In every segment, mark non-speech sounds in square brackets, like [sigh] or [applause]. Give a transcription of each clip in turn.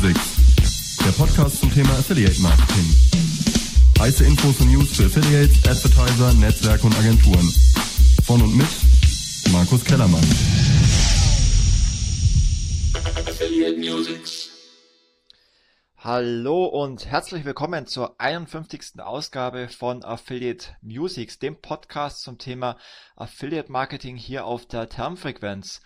Musics, der Podcast zum Thema Affiliate Marketing. Heiße Infos und News für Affiliates, Advertiser, Netzwerke und Agenturen. Von und mit Markus Kellermann. Affiliate Musics. Hallo und herzlich willkommen zur 51. Ausgabe von Affiliate Musics, dem Podcast zum Thema Affiliate Marketing hier auf der Termfrequenz.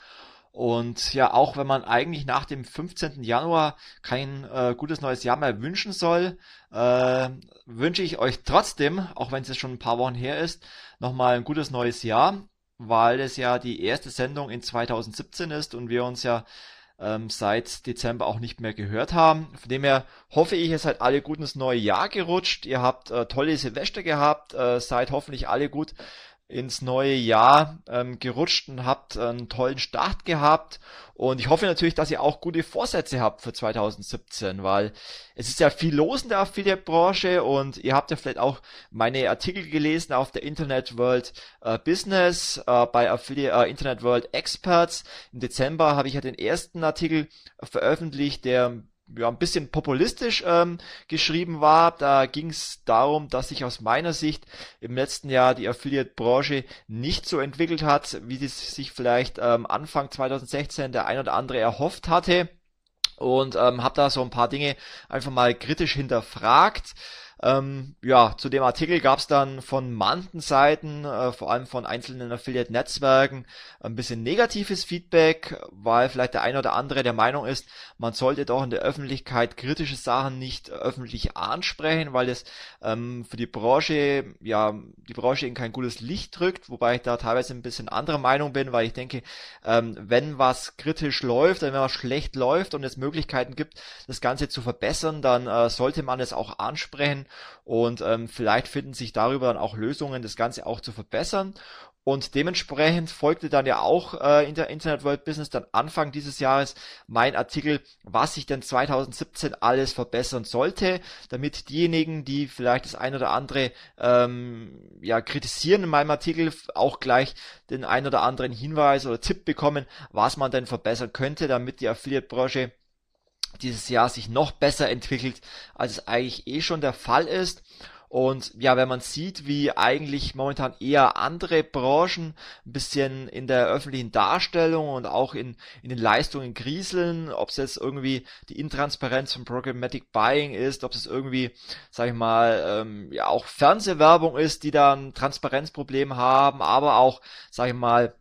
Und ja, auch wenn man eigentlich nach dem 15. Januar kein äh, gutes neues Jahr mehr wünschen soll, äh, wünsche ich euch trotzdem, auch wenn es jetzt schon ein paar Wochen her ist, nochmal ein gutes neues Jahr, weil es ja die erste Sendung in 2017 ist und wir uns ja ähm, seit Dezember auch nicht mehr gehört haben. Von dem her hoffe ich, ihr seid alle gut ins neue Jahr gerutscht. Ihr habt äh, tolle Silvester gehabt, äh, seid hoffentlich alle gut ins neue Jahr ähm, gerutscht und habt einen tollen Start gehabt. Und ich hoffe natürlich, dass ihr auch gute Vorsätze habt für 2017, weil es ist ja viel los in der Affiliate-Branche und ihr habt ja vielleicht auch meine Artikel gelesen auf der Internet World äh, Business, äh, bei Affiliate, äh, Internet World Experts. Im Dezember habe ich ja den ersten Artikel veröffentlicht, der ja, ein bisschen populistisch ähm, geschrieben war. Da ging es darum, dass sich aus meiner Sicht im letzten Jahr die Affiliate-Branche nicht so entwickelt hat, wie es sich vielleicht ähm, Anfang 2016 der ein oder andere erhofft hatte. Und ähm, habe da so ein paar Dinge einfach mal kritisch hinterfragt. Ähm, ja, zu dem Artikel gab es dann von manchen Seiten, äh, vor allem von einzelnen Affiliate-Netzwerken, ein bisschen negatives Feedback, weil vielleicht der eine oder andere der Meinung ist, man sollte doch in der Öffentlichkeit kritische Sachen nicht öffentlich ansprechen, weil es ähm, für die Branche, ja, die Branche in kein gutes Licht drückt, wobei ich da teilweise ein bisschen anderer Meinung bin, weil ich denke, ähm, wenn was kritisch läuft, wenn was schlecht läuft und es Möglichkeiten gibt, das Ganze zu verbessern, dann äh, sollte man es auch ansprechen und ähm, vielleicht finden sich darüber dann auch Lösungen, das Ganze auch zu verbessern. Und dementsprechend folgte dann ja auch äh, in der Internet World Business dann Anfang dieses Jahres mein Artikel, was sich denn 2017 alles verbessern sollte, damit diejenigen, die vielleicht das ein oder andere ähm, ja kritisieren in meinem Artikel, auch gleich den ein oder anderen Hinweis oder Tipp bekommen, was man denn verbessern könnte, damit die Affiliate-Branche dieses Jahr sich noch besser entwickelt, als es eigentlich eh schon der Fall ist. Und ja, wenn man sieht, wie eigentlich momentan eher andere Branchen ein bisschen in der öffentlichen Darstellung und auch in, in den Leistungen grieseln, ob es jetzt irgendwie die Intransparenz von Programmatic Buying ist, ob es irgendwie, sag ich mal, ähm, ja auch Fernsehwerbung ist, die da ein Transparenzproblem haben, aber auch, sag ich mal,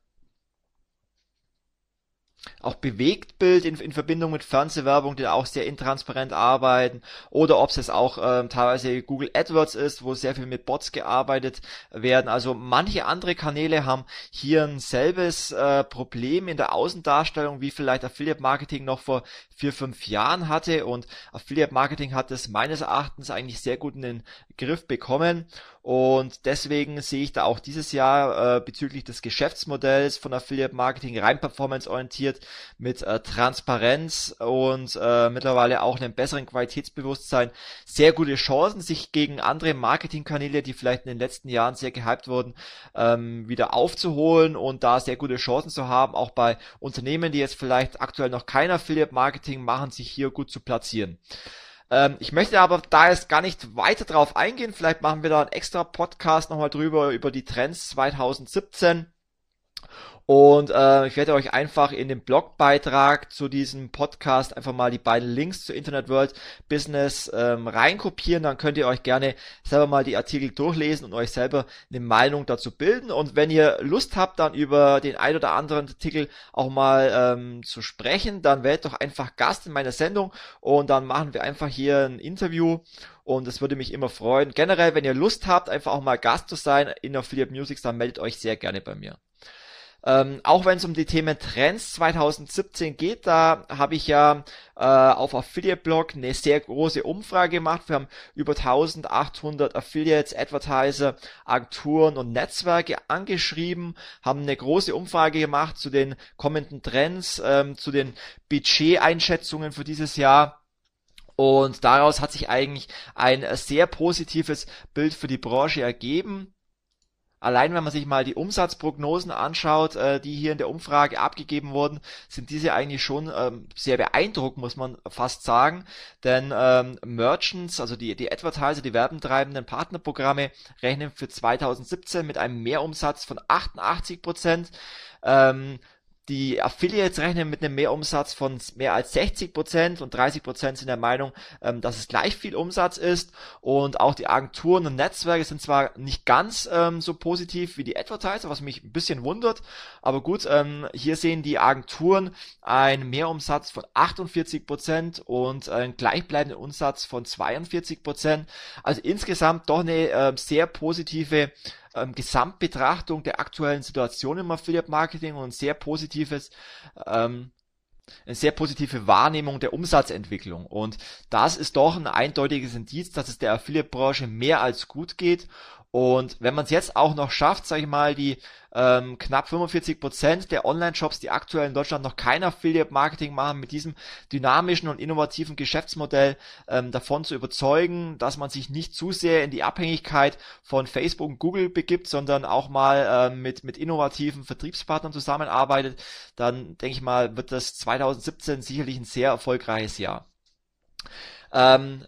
auch Bewegtbild in, in Verbindung mit Fernsehwerbung, die auch sehr intransparent arbeiten, oder ob es auch ähm, teilweise Google AdWords ist, wo sehr viel mit Bots gearbeitet werden. Also manche andere Kanäle haben hier ein selbes äh, Problem in der Außendarstellung, wie vielleicht Affiliate Marketing noch vor vier, fünf Jahren hatte. Und Affiliate Marketing hat es meines Erachtens eigentlich sehr gut in den Griff bekommen. Und deswegen sehe ich da auch dieses Jahr äh, bezüglich des Geschäftsmodells von Affiliate Marketing rein performance orientiert mit äh, Transparenz und äh, mittlerweile auch einem besseren Qualitätsbewusstsein sehr gute Chancen, sich gegen andere Marketingkanäle, die vielleicht in den letzten Jahren sehr gehypt wurden, ähm, wieder aufzuholen und da sehr gute Chancen zu haben, auch bei Unternehmen, die jetzt vielleicht aktuell noch kein Affiliate Marketing machen, sich hier gut zu platzieren. Ähm, ich möchte aber da jetzt gar nicht weiter drauf eingehen. Vielleicht machen wir da einen extra Podcast nochmal drüber, über die Trends 2017. Und äh, ich werde euch einfach in dem Blogbeitrag zu diesem Podcast einfach mal die beiden Links zu Internet World Business ähm, reinkopieren. Dann könnt ihr euch gerne selber mal die Artikel durchlesen und euch selber eine Meinung dazu bilden. Und wenn ihr Lust habt, dann über den ein oder anderen Artikel auch mal ähm, zu sprechen, dann werdet doch einfach Gast in meiner Sendung und dann machen wir einfach hier ein Interview und es würde mich immer freuen. Generell, wenn ihr Lust habt, einfach auch mal Gast zu sein in Affiliate Music, dann meldet euch sehr gerne bei mir. Ähm, auch wenn es um die Themen Trends 2017 geht, da habe ich ja äh, auf Affiliate Blog eine sehr große Umfrage gemacht. Wir haben über 1800 Affiliates, Advertiser, Agenturen und Netzwerke angeschrieben, haben eine große Umfrage gemacht zu den kommenden Trends, ähm, zu den Budgeteinschätzungen für dieses Jahr. Und daraus hat sich eigentlich ein sehr positives Bild für die Branche ergeben. Allein wenn man sich mal die Umsatzprognosen anschaut, äh, die hier in der Umfrage abgegeben wurden, sind diese eigentlich schon ähm, sehr beeindruckend, muss man fast sagen. Denn ähm, Merchants, also die, die Advertiser, die werbentreibenden Partnerprogramme, rechnen für 2017 mit einem Mehrumsatz von 88 Prozent. Ähm, die Affiliates rechnen mit einem Mehrumsatz von mehr als 60 Prozent und 30 Prozent sind der Meinung, ähm, dass es gleich viel Umsatz ist. Und auch die Agenturen und Netzwerke sind zwar nicht ganz ähm, so positiv wie die Advertiser, was mich ein bisschen wundert. Aber gut, ähm, hier sehen die Agenturen einen Mehrumsatz von 48 Prozent und einen gleichbleibenden Umsatz von 42 Prozent. Also insgesamt doch eine äh, sehr positive ähm, Gesamtbetrachtung der aktuellen Situation im Affiliate Marketing und ein sehr positives ähm, eine sehr positive Wahrnehmung der Umsatzentwicklung. Und das ist doch ein eindeutiges Indiz, dass es der Affiliate-Branche mehr als gut geht und wenn man es jetzt auch noch schafft, sage ich mal, die ähm, knapp 45 Prozent der Online-Shops, die aktuell in Deutschland noch kein Affiliate-Marketing machen, mit diesem dynamischen und innovativen Geschäftsmodell ähm, davon zu überzeugen, dass man sich nicht zu sehr in die Abhängigkeit von Facebook und Google begibt, sondern auch mal ähm, mit, mit innovativen Vertriebspartnern zusammenarbeitet, dann denke ich mal, wird das 2017 sicherlich ein sehr erfolgreiches Jahr. Ähm,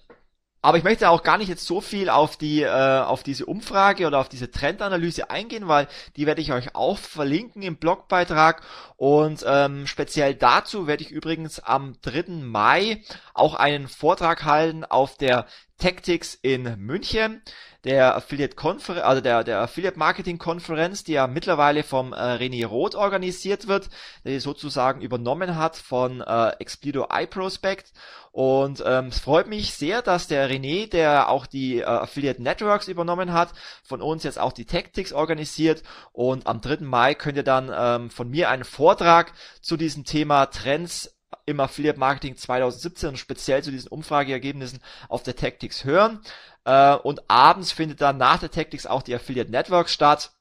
aber ich möchte auch gar nicht jetzt so viel auf die, äh, auf diese Umfrage oder auf diese Trendanalyse eingehen, weil die werde ich euch auch verlinken im Blogbeitrag. Und ähm, speziell dazu werde ich übrigens am 3. Mai auch einen Vortrag halten auf der Tactics in München der Affiliate Konferenz, also der, der Affiliate Marketing Konferenz, die ja mittlerweile vom äh, René Roth organisiert wird, der die sozusagen übernommen hat von äh, Explido iProspect. Und ähm, es freut mich sehr, dass der René, der auch die äh, Affiliate Networks übernommen hat, von uns jetzt auch die Tactics organisiert. Und am 3. Mai könnt ihr dann ähm, von mir einen Vortrag zu diesem Thema Trends im Affiliate Marketing 2017 und speziell zu diesen Umfrageergebnissen auf der Tactics hören. Äh, und abends findet dann nach der Tactics auch die Affiliate Network statt.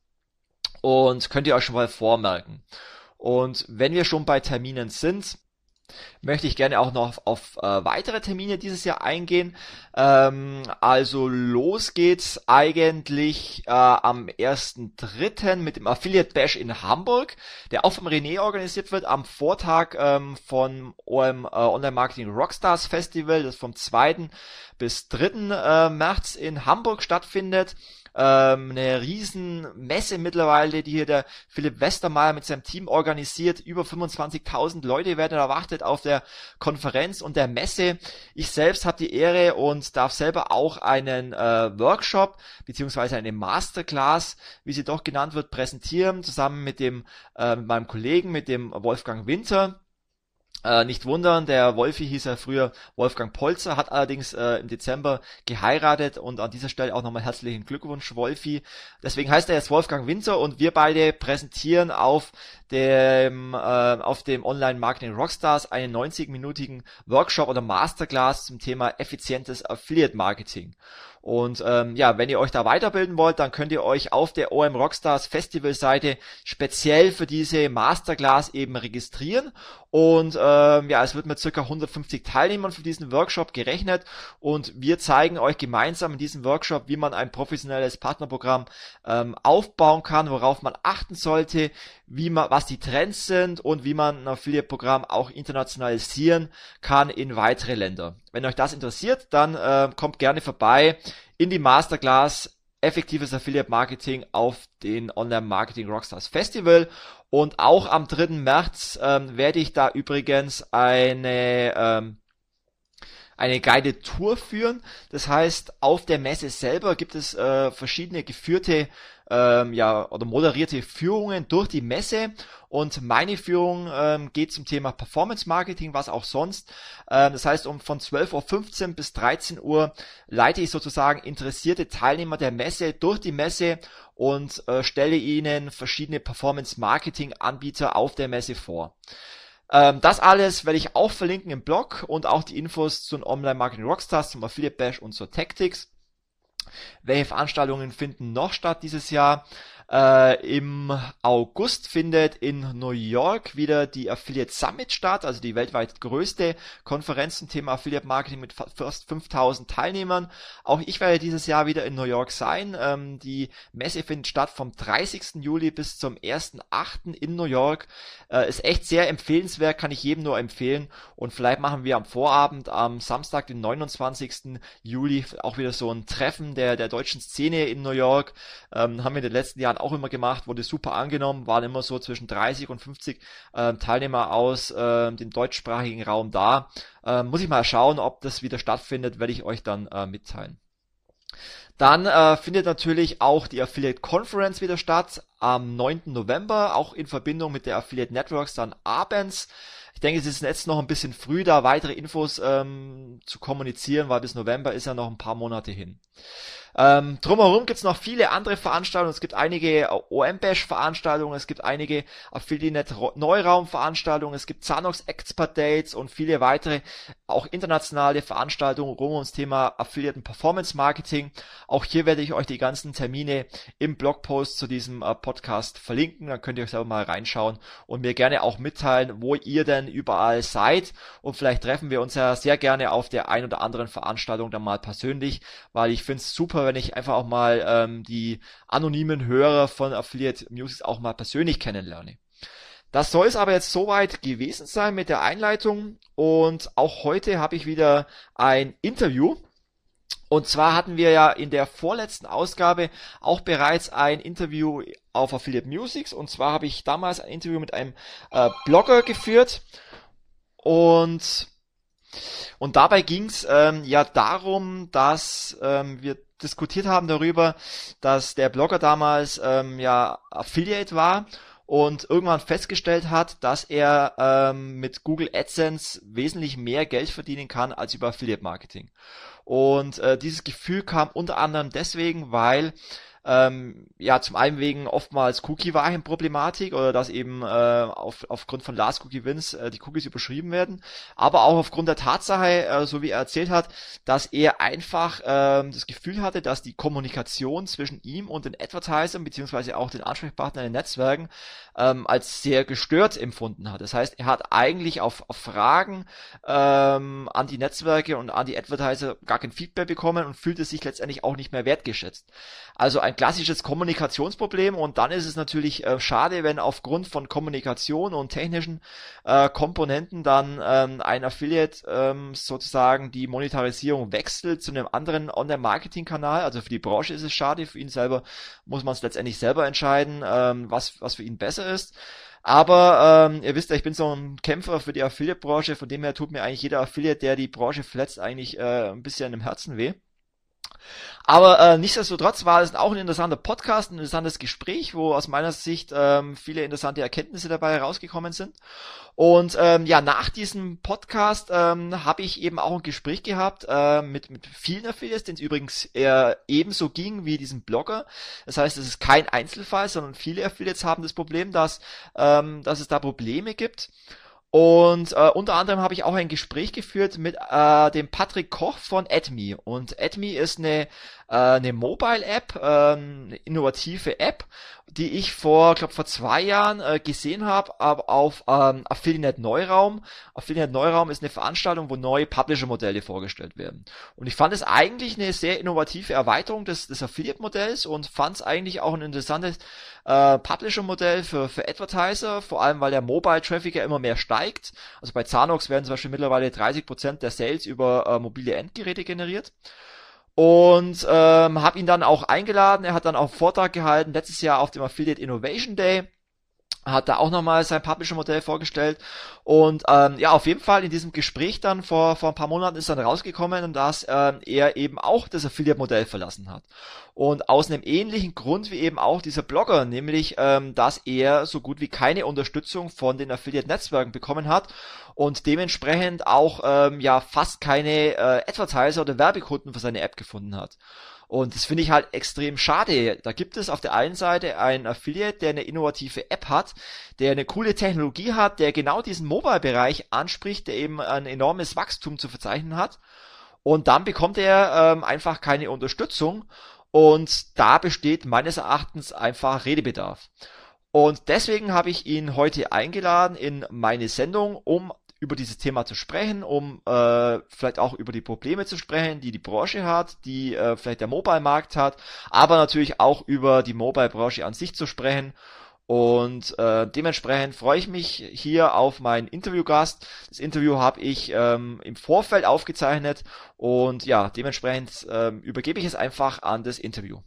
Und könnt ihr euch schon mal vormerken. Und wenn wir schon bei Terminen sind, möchte ich gerne auch noch auf, äh, weitere Termine dieses Jahr eingehen. Ähm, also los geht's eigentlich äh, am 1.3. mit dem Affiliate Bash in Hamburg, der auch vom René organisiert wird, am Vortag ähm, von OM äh, Online Marketing Rockstars Festival, das vom 2. bis 3. Äh, März in Hamburg stattfindet ähm, eine riesen Messe mittlerweile, die hier der Philipp Westermeier mit seinem Team organisiert. Über 25.000 Leute werden erwartet auf der Konferenz und der Messe. Ich selbst habe die Ehre und darf selber auch einen äh, Workshop beziehungsweise eine Masterclass, wie sie doch genannt wird, präsentieren, zusammen mit dem äh, mit meinem Kollegen, mit dem Wolfgang Winter. Äh, nicht wundern, der Wolfi hieß ja früher Wolfgang Polzer, hat allerdings äh, im Dezember geheiratet und an dieser Stelle auch nochmal herzlichen Glückwunsch, Wolfi. Deswegen heißt er jetzt Wolfgang Winter und wir beide präsentieren auf dem, äh, auf dem Online Marketing Rockstars einen 90-minütigen Workshop oder Masterclass zum Thema effizientes Affiliate Marketing. Und ähm, ja, wenn ihr euch da weiterbilden wollt, dann könnt ihr euch auf der OM Rockstars Festival Seite speziell für diese Masterclass eben registrieren. Und ähm, ja, es wird mit circa 150 Teilnehmern für diesen Workshop gerechnet. Und wir zeigen euch gemeinsam in diesem Workshop, wie man ein professionelles Partnerprogramm ähm, aufbauen kann, worauf man achten sollte, wie man, was die Trends sind und wie man ein Affiliate-Programm auch internationalisieren kann in weitere Länder. Wenn euch das interessiert, dann äh, kommt gerne vorbei in die Masterclass effektives Affiliate Marketing auf den Online Marketing Rockstars Festival. Und auch am 3. März ähm, werde ich da übrigens eine ähm, eine Guided Tour führen. Das heißt, auf der Messe selber gibt es äh, verschiedene geführte ähm, ja oder moderierte Führungen durch die Messe und meine Führung ähm, geht zum Thema Performance Marketing, was auch sonst. Ähm, das heißt, um von 12.15 Uhr bis 13 Uhr leite ich sozusagen interessierte Teilnehmer der Messe durch die Messe und äh, stelle ihnen verschiedene Performance Marketing Anbieter auf der Messe vor. Ähm, das alles werde ich auch verlinken im Blog und auch die Infos zu den Online Marketing Rockstars, zum Affiliate Bash und zur Tactics. Welche Veranstaltungen finden noch statt dieses Jahr? Äh, Im August findet in New York wieder die Affiliate Summit statt, also die weltweit größte Konferenz zum Thema Affiliate Marketing mit fast 5000 Teilnehmern. Auch ich werde dieses Jahr wieder in New York sein. Ähm, die Messe findet statt vom 30. Juli bis zum 1.8. in New York. Äh, ist echt sehr empfehlenswert, kann ich jedem nur empfehlen. Und vielleicht machen wir am Vorabend, am Samstag, den 29. Juli, auch wieder so ein Treffen der, der deutschen Szene in New York. Ähm, haben wir in den letzten Jahren auch immer gemacht, wurde super angenommen, waren immer so zwischen 30 und 50 äh, Teilnehmer aus äh, dem deutschsprachigen Raum da. Äh, muss ich mal schauen, ob das wieder stattfindet, werde ich euch dann äh, mitteilen. Dann äh, findet natürlich auch die Affiliate Conference wieder statt am 9. November, auch in Verbindung mit der Affiliate Networks dann abends. Ich denke, es ist jetzt noch ein bisschen früh, da weitere Infos ähm, zu kommunizieren, weil bis November ist ja noch ein paar Monate hin. Ähm, drumherum gibt's noch viele andere Veranstaltungen. Es gibt einige äh, OM-Bash-Veranstaltungen, es gibt einige Affiliate Neuraum-Veranstaltungen, es gibt Zanox Expert Dates und viele weitere, auch internationale Veranstaltungen rund ums Thema Affiliate Performance Marketing. Auch hier werde ich euch die ganzen Termine im Blogpost zu diesem äh, Podcast verlinken. Dann könnt ihr euch selber mal reinschauen und mir gerne auch mitteilen, wo ihr denn überall seid. Und vielleicht treffen wir uns ja sehr gerne auf der ein oder anderen Veranstaltung dann mal persönlich, weil ich finde es super, wenn ich einfach auch mal ähm, die anonymen Hörer von Affiliate Music auch mal persönlich kennenlerne. Das soll es aber jetzt soweit gewesen sein mit der Einleitung und auch heute habe ich wieder ein Interview. Und zwar hatten wir ja in der vorletzten Ausgabe auch bereits ein Interview auf Affiliate Musics und zwar habe ich damals ein Interview mit einem äh, Blogger geführt und und dabei ging es ähm, ja darum, dass ähm, wir diskutiert haben darüber, dass der Blogger damals ähm, ja Affiliate war und irgendwann festgestellt hat, dass er ähm, mit Google AdSense wesentlich mehr Geld verdienen kann als über Affiliate Marketing. Und äh, dieses Gefühl kam unter anderem deswegen, weil ähm, ja, zum einen wegen oftmals Cookie-Wahrheit-Problematik oder dass eben äh, auf, aufgrund von Last Cookie Wins äh, die Cookies überschrieben werden, aber auch aufgrund der Tatsache, äh, so wie er erzählt hat, dass er einfach äh, das Gefühl hatte, dass die Kommunikation zwischen ihm und den Advertisern beziehungsweise auch den Ansprechpartnern in den Netzwerken ähm, als sehr gestört empfunden hat. Das heißt, er hat eigentlich auf, auf Fragen ähm, an die Netzwerke und an die Advertiser gar kein Feedback bekommen und fühlte sich letztendlich auch nicht mehr wertgeschätzt. Also ein klassisches Kommunikationsproblem und dann ist es natürlich äh, schade, wenn aufgrund von Kommunikation und technischen äh, Komponenten dann ähm, ein Affiliate ähm, sozusagen die Monetarisierung wechselt zu einem anderen Online-Marketing-Kanal. Also für die Branche ist es schade, für ihn selber muss man es letztendlich selber entscheiden, ähm, was, was für ihn besser ist. Aber ähm, ihr wisst ja, ich bin so ein Kämpfer für die Affiliate-Branche, von dem her tut mir eigentlich jeder Affiliate, der die Branche verletzt, eigentlich äh, ein bisschen im Herzen weh. Aber äh, nichtsdestotrotz war es auch ein interessanter Podcast, ein interessantes Gespräch, wo aus meiner Sicht ähm, viele interessante Erkenntnisse dabei herausgekommen sind. Und ähm, ja, nach diesem Podcast ähm, habe ich eben auch ein Gespräch gehabt äh, mit, mit vielen Affiliates, denen es übrigens eher ebenso ging wie diesem Blogger. Das heißt, es ist kein Einzelfall, sondern viele Affiliates haben das Problem, dass, ähm, dass es da Probleme gibt. Und äh, unter anderem habe ich auch ein Gespräch geführt mit äh, dem Patrick Koch von AdMe. Und AdMe ist eine, äh, eine Mobile-App, äh, eine innovative App, die ich vor, glaube vor zwei Jahren äh, gesehen habe, aber auf ähm, Affiliate Neuraum. Affiliate Neuraum ist eine Veranstaltung, wo neue Publisher-Modelle vorgestellt werden. Und ich fand es eigentlich eine sehr innovative Erweiterung des, des Affiliate-Modells und fand es eigentlich auch ein interessantes äh, Publisher-Modell für, für Advertiser, vor allem weil der Mobile-Traffic ja immer mehr steigt. Also bei Zanox werden zum Beispiel mittlerweile 30% der Sales über äh, mobile Endgeräte generiert und ähm, habe ihn dann auch eingeladen. Er hat dann auch einen Vortrag gehalten letztes Jahr auf dem Affiliate Innovation Day hat da auch nochmal sein Publisher-Modell vorgestellt. Und ähm, ja, auf jeden Fall in diesem Gespräch dann vor, vor ein paar Monaten ist dann rausgekommen, dass ähm, er eben auch das Affiliate-Modell verlassen hat. Und aus einem ähnlichen Grund wie eben auch dieser Blogger, nämlich ähm, dass er so gut wie keine Unterstützung von den Affiliate-Netzwerken bekommen hat und dementsprechend auch ähm, ja fast keine äh, Advertiser oder Werbekunden für seine App gefunden hat. Und das finde ich halt extrem schade. Da gibt es auf der einen Seite einen Affiliate, der eine innovative App hat, der eine coole Technologie hat, der genau diesen Mobile-Bereich anspricht, der eben ein enormes Wachstum zu verzeichnen hat. Und dann bekommt er ähm, einfach keine Unterstützung Und da besteht meines Erachtens einfach Redebedarf. Und deswegen habe ich ihn heute eingeladen in meine Sendung, um über dieses Thema zu sprechen, um äh, vielleicht auch über die Probleme zu sprechen, die die Branche hat, die äh, vielleicht der Mobile-Markt hat, aber natürlich auch über die Mobile-Branche an sich zu sprechen. Und äh, dementsprechend freue ich mich hier auf meinen Interviewgast. Das Interview habe ich ähm, im Vorfeld aufgezeichnet und ja, dementsprechend ähm, übergebe ich es einfach an das Interview.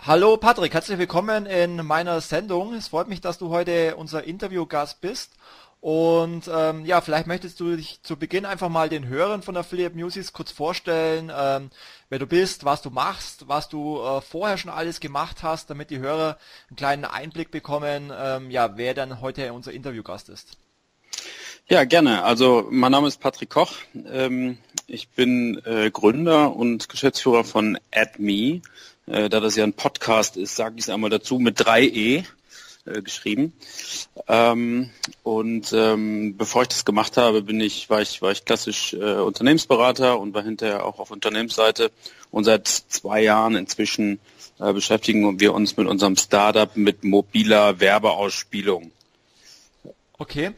Hallo Patrick, herzlich willkommen in meiner Sendung. Es freut mich, dass du heute unser Interviewgast bist. Und ähm, ja, vielleicht möchtest du dich zu Beginn einfach mal den Hörern von Affiliate Music kurz vorstellen, ähm, wer du bist, was du machst, was du äh, vorher schon alles gemacht hast, damit die Hörer einen kleinen Einblick bekommen, ähm, ja, wer dann heute unser Interviewgast ist. Ja, gerne. Also mein Name ist Patrick Koch. Ähm, ich bin äh, Gründer und Geschäftsführer von AdMe. Äh, da das ja ein Podcast ist, sage ich es einmal dazu, mit drei E äh, geschrieben. Ähm, und ähm, bevor ich das gemacht habe, bin ich, war ich, war ich klassisch äh, Unternehmensberater und war hinterher auch auf Unternehmensseite. Und seit zwei Jahren inzwischen äh, beschäftigen wir uns mit unserem Startup mit mobiler Werbeausspielung. Okay.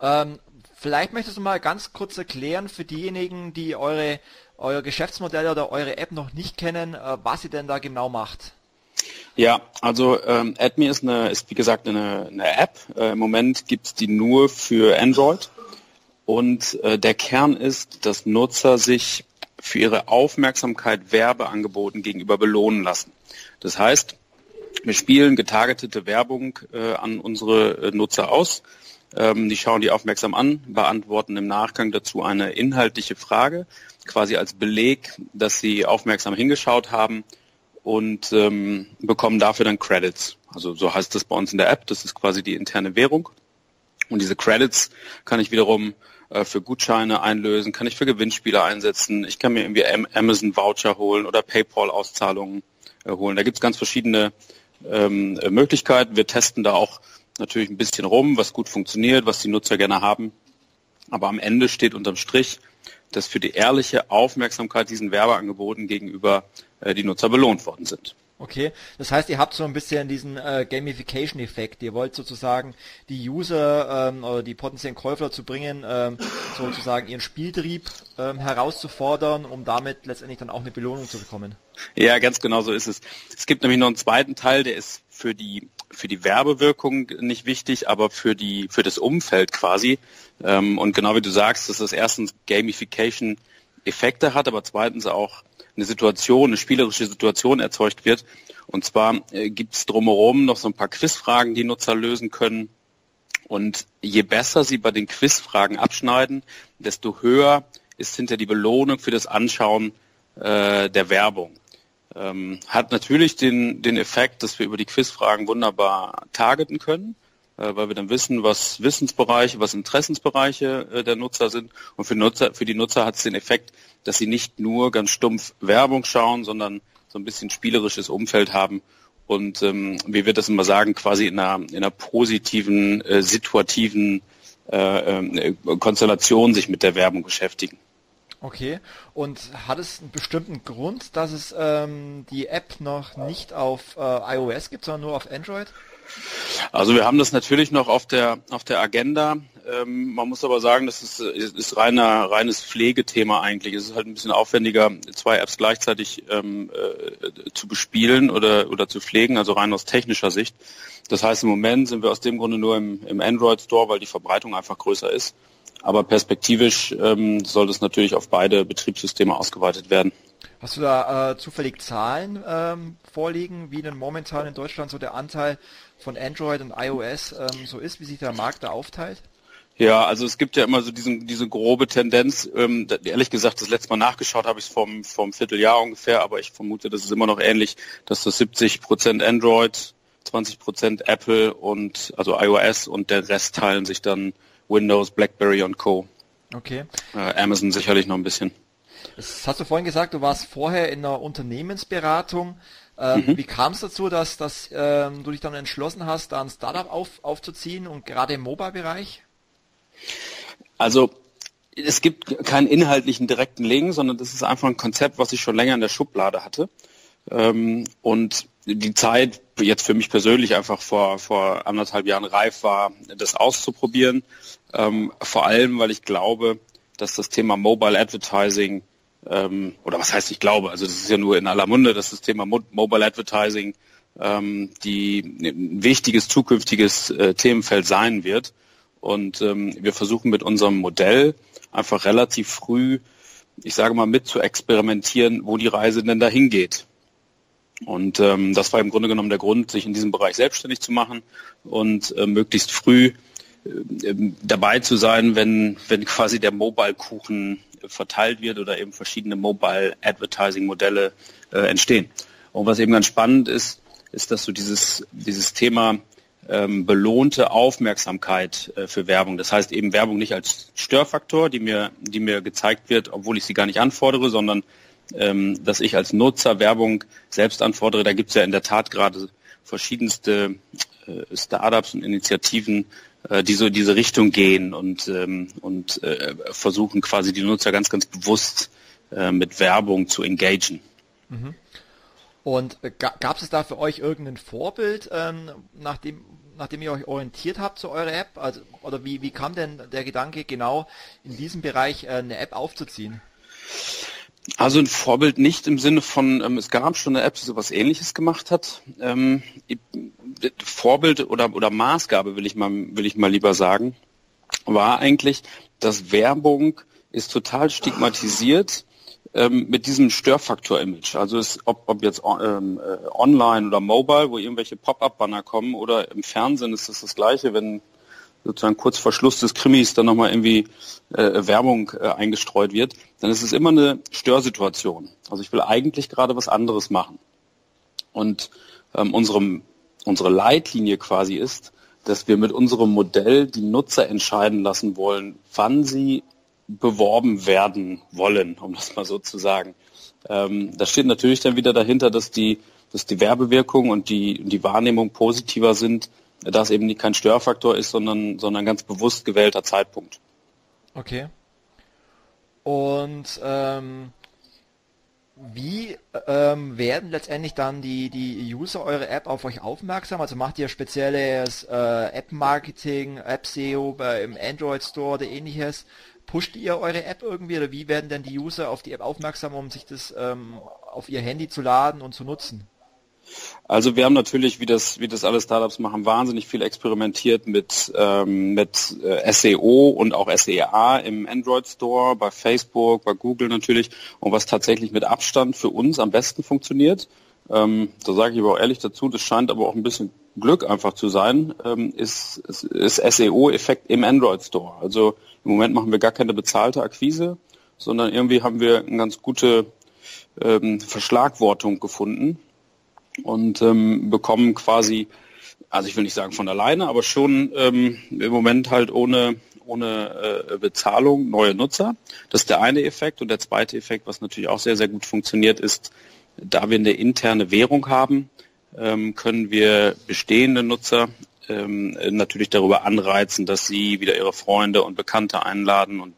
Ähm, vielleicht möchtest du mal ganz kurz erklären für diejenigen, die eure euer Geschäftsmodell oder eure App noch nicht kennen, äh, was ihr denn da genau macht. Ja, also ähm, AdMe ist, eine, ist wie gesagt eine, eine App. Äh, Im Moment gibt es die nur für Android. Und äh, der Kern ist, dass Nutzer sich für ihre Aufmerksamkeit Werbeangeboten gegenüber belohnen lassen. Das heißt, wir spielen getargetete Werbung äh, an unsere äh, Nutzer aus. Ähm, die schauen die aufmerksam an, beantworten im Nachgang dazu eine inhaltliche Frage quasi als Beleg, dass sie aufmerksam hingeschaut haben und ähm, bekommen dafür dann Credits. Also so heißt das bei uns in der App. Das ist quasi die interne Währung. Und diese Credits kann ich wiederum äh, für Gutscheine einlösen, kann ich für Gewinnspiele einsetzen. Ich kann mir irgendwie Amazon Voucher holen oder PayPal Auszahlungen äh, holen. Da gibt es ganz verschiedene ähm, Möglichkeiten. Wir testen da auch natürlich ein bisschen rum, was gut funktioniert, was die Nutzer gerne haben. Aber am Ende steht unterm Strich, dass für die ehrliche Aufmerksamkeit diesen Werbeangeboten gegenüber äh, die Nutzer belohnt worden sind. Okay, das heißt, ihr habt so ein bisschen diesen äh, Gamification-Effekt. Ihr wollt sozusagen die User ähm, oder die potenziellen Käufer zu bringen, ähm, sozusagen ihren Spieltrieb ähm, herauszufordern, um damit letztendlich dann auch eine Belohnung zu bekommen. Ja, ganz genau so ist es. Es gibt nämlich noch einen zweiten Teil, der ist für die für die Werbewirkung nicht wichtig, aber für die für das Umfeld quasi. Ähm, und genau wie du sagst, dass das erstens Gamification Effekte hat, aber zweitens auch eine Situation, eine spielerische Situation erzeugt wird. Und zwar äh, gibt es drumherum noch so ein paar Quizfragen, die Nutzer lösen können. Und je besser sie bei den Quizfragen abschneiden, desto höher ist hinter die Belohnung für das Anschauen äh, der Werbung. Ähm, hat natürlich den, den Effekt, dass wir über die Quizfragen wunderbar targeten können, äh, weil wir dann wissen, was Wissensbereiche, was Interessensbereiche äh, der Nutzer sind. Und für, Nutzer, für die Nutzer hat es den Effekt, dass sie nicht nur ganz stumpf Werbung schauen, sondern so ein bisschen spielerisches Umfeld haben und ähm, wie wir das immer sagen, quasi in einer, in einer positiven, äh, situativen äh, äh, Konstellation sich mit der Werbung beschäftigen. Okay. Und hat es einen bestimmten Grund, dass es ähm, die App noch nicht auf äh, iOS gibt, sondern nur auf Android? Also wir haben das natürlich noch auf der auf der Agenda. Ähm, man muss aber sagen, das ist, ist reiner, reines Pflegethema eigentlich. Es ist halt ein bisschen aufwendiger, zwei Apps gleichzeitig ähm, äh, zu bespielen oder, oder zu pflegen, also rein aus technischer Sicht. Das heißt, im Moment sind wir aus dem Grunde nur im, im Android Store, weil die Verbreitung einfach größer ist. Aber perspektivisch ähm, soll das natürlich auf beide Betriebssysteme ausgeweitet werden. Hast du da äh, zufällig Zahlen ähm, vorliegen, wie denn momentan in Deutschland so der Anteil von Android und iOS ähm, so ist, wie sich der Markt da aufteilt? Ja, also es gibt ja immer so diesen, diese grobe Tendenz. Ähm, ehrlich gesagt, das letzte Mal nachgeschaut habe ich es vom, vom Vierteljahr ungefähr, aber ich vermute, das ist immer noch ähnlich, dass das 70 Prozent Android, 20 Prozent Apple und also iOS und der Rest teilen sich dann Windows, BlackBerry und Co. Okay. Äh, Amazon sicherlich noch ein bisschen. Das hast du vorhin gesagt, du warst vorher in einer Unternehmensberatung. Ähm, mhm. Wie kam es dazu, dass, dass ähm, du dich dann entschlossen hast, da ein Startup auf, aufzuziehen und gerade im Mobile-Bereich? Also es gibt keinen inhaltlichen direkten Link, sondern das ist einfach ein Konzept, was ich schon länger in der Schublade hatte. ähm, und die Zeit jetzt für mich persönlich einfach vor, vor anderthalb Jahren reif war, das auszuprobieren. Ähm, vor allem, weil ich glaube, dass das Thema Mobile Advertising ähm, oder was heißt ich glaube, also das ist ja nur in aller Munde, dass das Thema Mo Mobile Advertising ähm, die ein wichtiges zukünftiges äh, Themenfeld sein wird. Und ähm, wir versuchen mit unserem Modell einfach relativ früh, ich sage mal, mit zu experimentieren, wo die Reise denn dahin geht. Und ähm, das war im Grunde genommen der Grund, sich in diesem Bereich selbstständig zu machen und äh, möglichst früh dabei zu sein, wenn, wenn quasi der Mobile-Kuchen verteilt wird oder eben verschiedene Mobile Advertising Modelle äh, entstehen. Und was eben ganz spannend ist, ist, dass so dieses, dieses Thema ähm, belohnte Aufmerksamkeit äh, für Werbung. Das heißt eben Werbung nicht als Störfaktor, die mir, die mir gezeigt wird, obwohl ich sie gar nicht anfordere, sondern ähm, dass ich als Nutzer Werbung selbst anfordere. Da gibt es ja in der Tat gerade verschiedenste äh, Startups und Initiativen, die so diese Richtung gehen und, ähm, und äh, versuchen quasi die Nutzer ganz, ganz bewusst äh, mit Werbung zu engagen. Mhm. Und äh, gab es da für euch irgendein Vorbild, ähm, nachdem, nachdem ihr euch orientiert habt zu eurer App? Also, oder wie, wie kam denn der Gedanke, genau in diesem Bereich äh, eine App aufzuziehen? Also ein Vorbild nicht im Sinne von, ähm, es gab schon eine App, die sowas ähnliches gemacht hat. Ähm, Vorbild oder, oder Maßgabe will ich mal, will ich mal lieber sagen, war eigentlich, dass Werbung ist total stigmatisiert ähm, mit diesem Störfaktor-Image. Also es, ob, ob jetzt ähm, äh, online oder mobile, wo irgendwelche Pop-up-Banner kommen oder im Fernsehen ist das das Gleiche, wenn sozusagen kurz vor Schluss des Krimis dann nochmal irgendwie äh, Werbung äh, eingestreut wird, dann ist es immer eine Störsituation. Also ich will eigentlich gerade was anderes machen. Und ähm, unserem, unsere Leitlinie quasi ist, dass wir mit unserem Modell die Nutzer entscheiden lassen wollen, wann sie beworben werden wollen, um das mal so zu sagen. Ähm, da steht natürlich dann wieder dahinter, dass die, dass die Werbewirkung und die, die Wahrnehmung positiver sind, da es eben kein Störfaktor ist, sondern, sondern ganz bewusst gewählter Zeitpunkt. Okay. Und ähm, wie ähm, werden letztendlich dann die, die User eure App auf euch aufmerksam? Also macht ihr spezielles äh, App-Marketing, App-SEO im Android Store oder ähnliches? Pusht ihr eure App irgendwie oder wie werden denn die User auf die App aufmerksam, um sich das ähm, auf ihr Handy zu laden und zu nutzen? Also wir haben natürlich, wie das, wie das alle Startups machen, wahnsinnig viel experimentiert mit, ähm, mit äh, SEO und auch SEA im Android Store, bei Facebook, bei Google natürlich. Und was tatsächlich mit Abstand für uns am besten funktioniert, ähm, da sage ich aber auch ehrlich dazu, das scheint aber auch ein bisschen Glück einfach zu sein, ähm, ist, ist, ist SEO-Effekt im Android Store. Also im Moment machen wir gar keine bezahlte Akquise, sondern irgendwie haben wir eine ganz gute ähm, Verschlagwortung gefunden und ähm, bekommen quasi, also ich will nicht sagen von alleine, aber schon ähm, im Moment halt ohne, ohne äh, Bezahlung neue Nutzer. Das ist der eine Effekt. Und der zweite Effekt, was natürlich auch sehr, sehr gut funktioniert, ist, da wir eine interne Währung haben, ähm, können wir bestehende Nutzer ähm, natürlich darüber anreizen, dass sie wieder ihre Freunde und Bekannte einladen und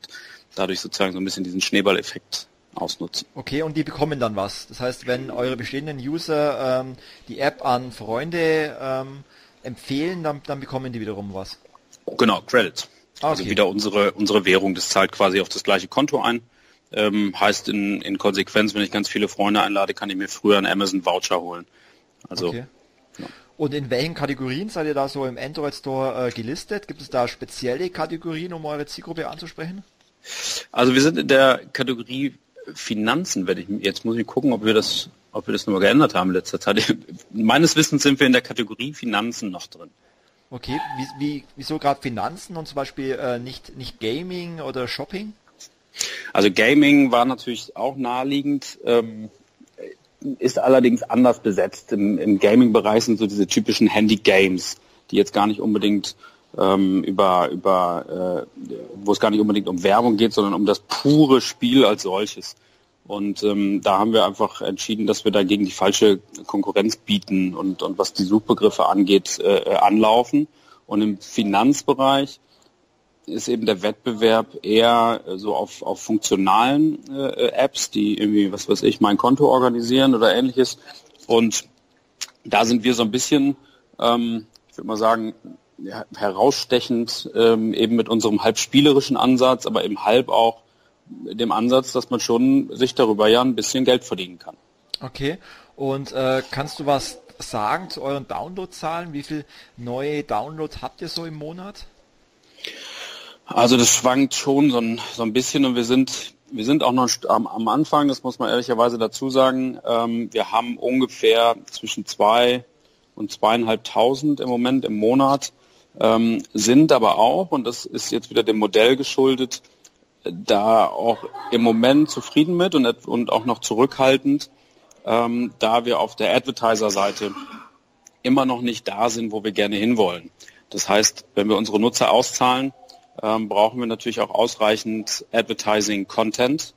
dadurch sozusagen so ein bisschen diesen Schneeballeffekt ausnutzen. Okay, und die bekommen dann was. Das heißt, wenn eure bestehenden User ähm, die App an Freunde ähm, empfehlen, dann, dann bekommen die wiederum was. Genau, Credits. Ah, also okay. Also wieder unsere, unsere Währung, das zahlt quasi auf das gleiche Konto ein. Ähm, heißt in, in Konsequenz, wenn ich ganz viele Freunde einlade, kann ich mir früher einen Amazon Voucher holen. Also okay. ja. Und in welchen Kategorien seid ihr da so im Android Store äh, gelistet? Gibt es da spezielle Kategorien, um eure Zielgruppe anzusprechen? Also wir sind in der Kategorie Finanzen werde ich jetzt muss ich gucken, ob wir das, ob wir das nochmal geändert haben in letzter Zeit. [laughs] Meines Wissens sind wir in der Kategorie Finanzen noch drin. Okay, wie, wie, wieso gerade Finanzen und zum Beispiel äh, nicht, nicht Gaming oder Shopping? Also Gaming war natürlich auch naheliegend, ähm, ist allerdings anders besetzt. Im, im Gaming-Bereich sind so diese typischen Handy-Games, die jetzt gar nicht unbedingt ähm, über, über äh, wo es gar nicht unbedingt um Werbung geht, sondern um das pure Spiel als solches. Und ähm, da haben wir einfach entschieden, dass wir dagegen die falsche Konkurrenz bieten und, und was die Suchbegriffe angeht, äh, anlaufen. Und im Finanzbereich ist eben der Wettbewerb eher so auf, auf funktionalen äh, Apps, die irgendwie, was weiß ich, mein Konto organisieren oder ähnliches. Und da sind wir so ein bisschen, ähm, ich würde mal sagen, herausstechend ähm, eben mit unserem halb spielerischen Ansatz, aber eben halb auch dem Ansatz, dass man schon sich darüber ja ein bisschen Geld verdienen kann. Okay. Und äh, kannst du was sagen zu euren Downloadzahlen? Wie viel neue Downloads habt ihr so im Monat? Also das schwankt schon so ein, so ein bisschen und wir sind wir sind auch noch am, am Anfang, das muss man ehrlicherweise dazu sagen. Ähm, wir haben ungefähr zwischen zwei und zweieinhalbtausend im Moment im Monat, ähm, sind aber auch, und das ist jetzt wieder dem Modell geschuldet, da auch im Moment zufrieden mit und, und auch noch zurückhaltend, ähm, da wir auf der Advertiser-Seite immer noch nicht da sind, wo wir gerne hinwollen. Das heißt, wenn wir unsere Nutzer auszahlen, ähm, brauchen wir natürlich auch ausreichend Advertising-Content,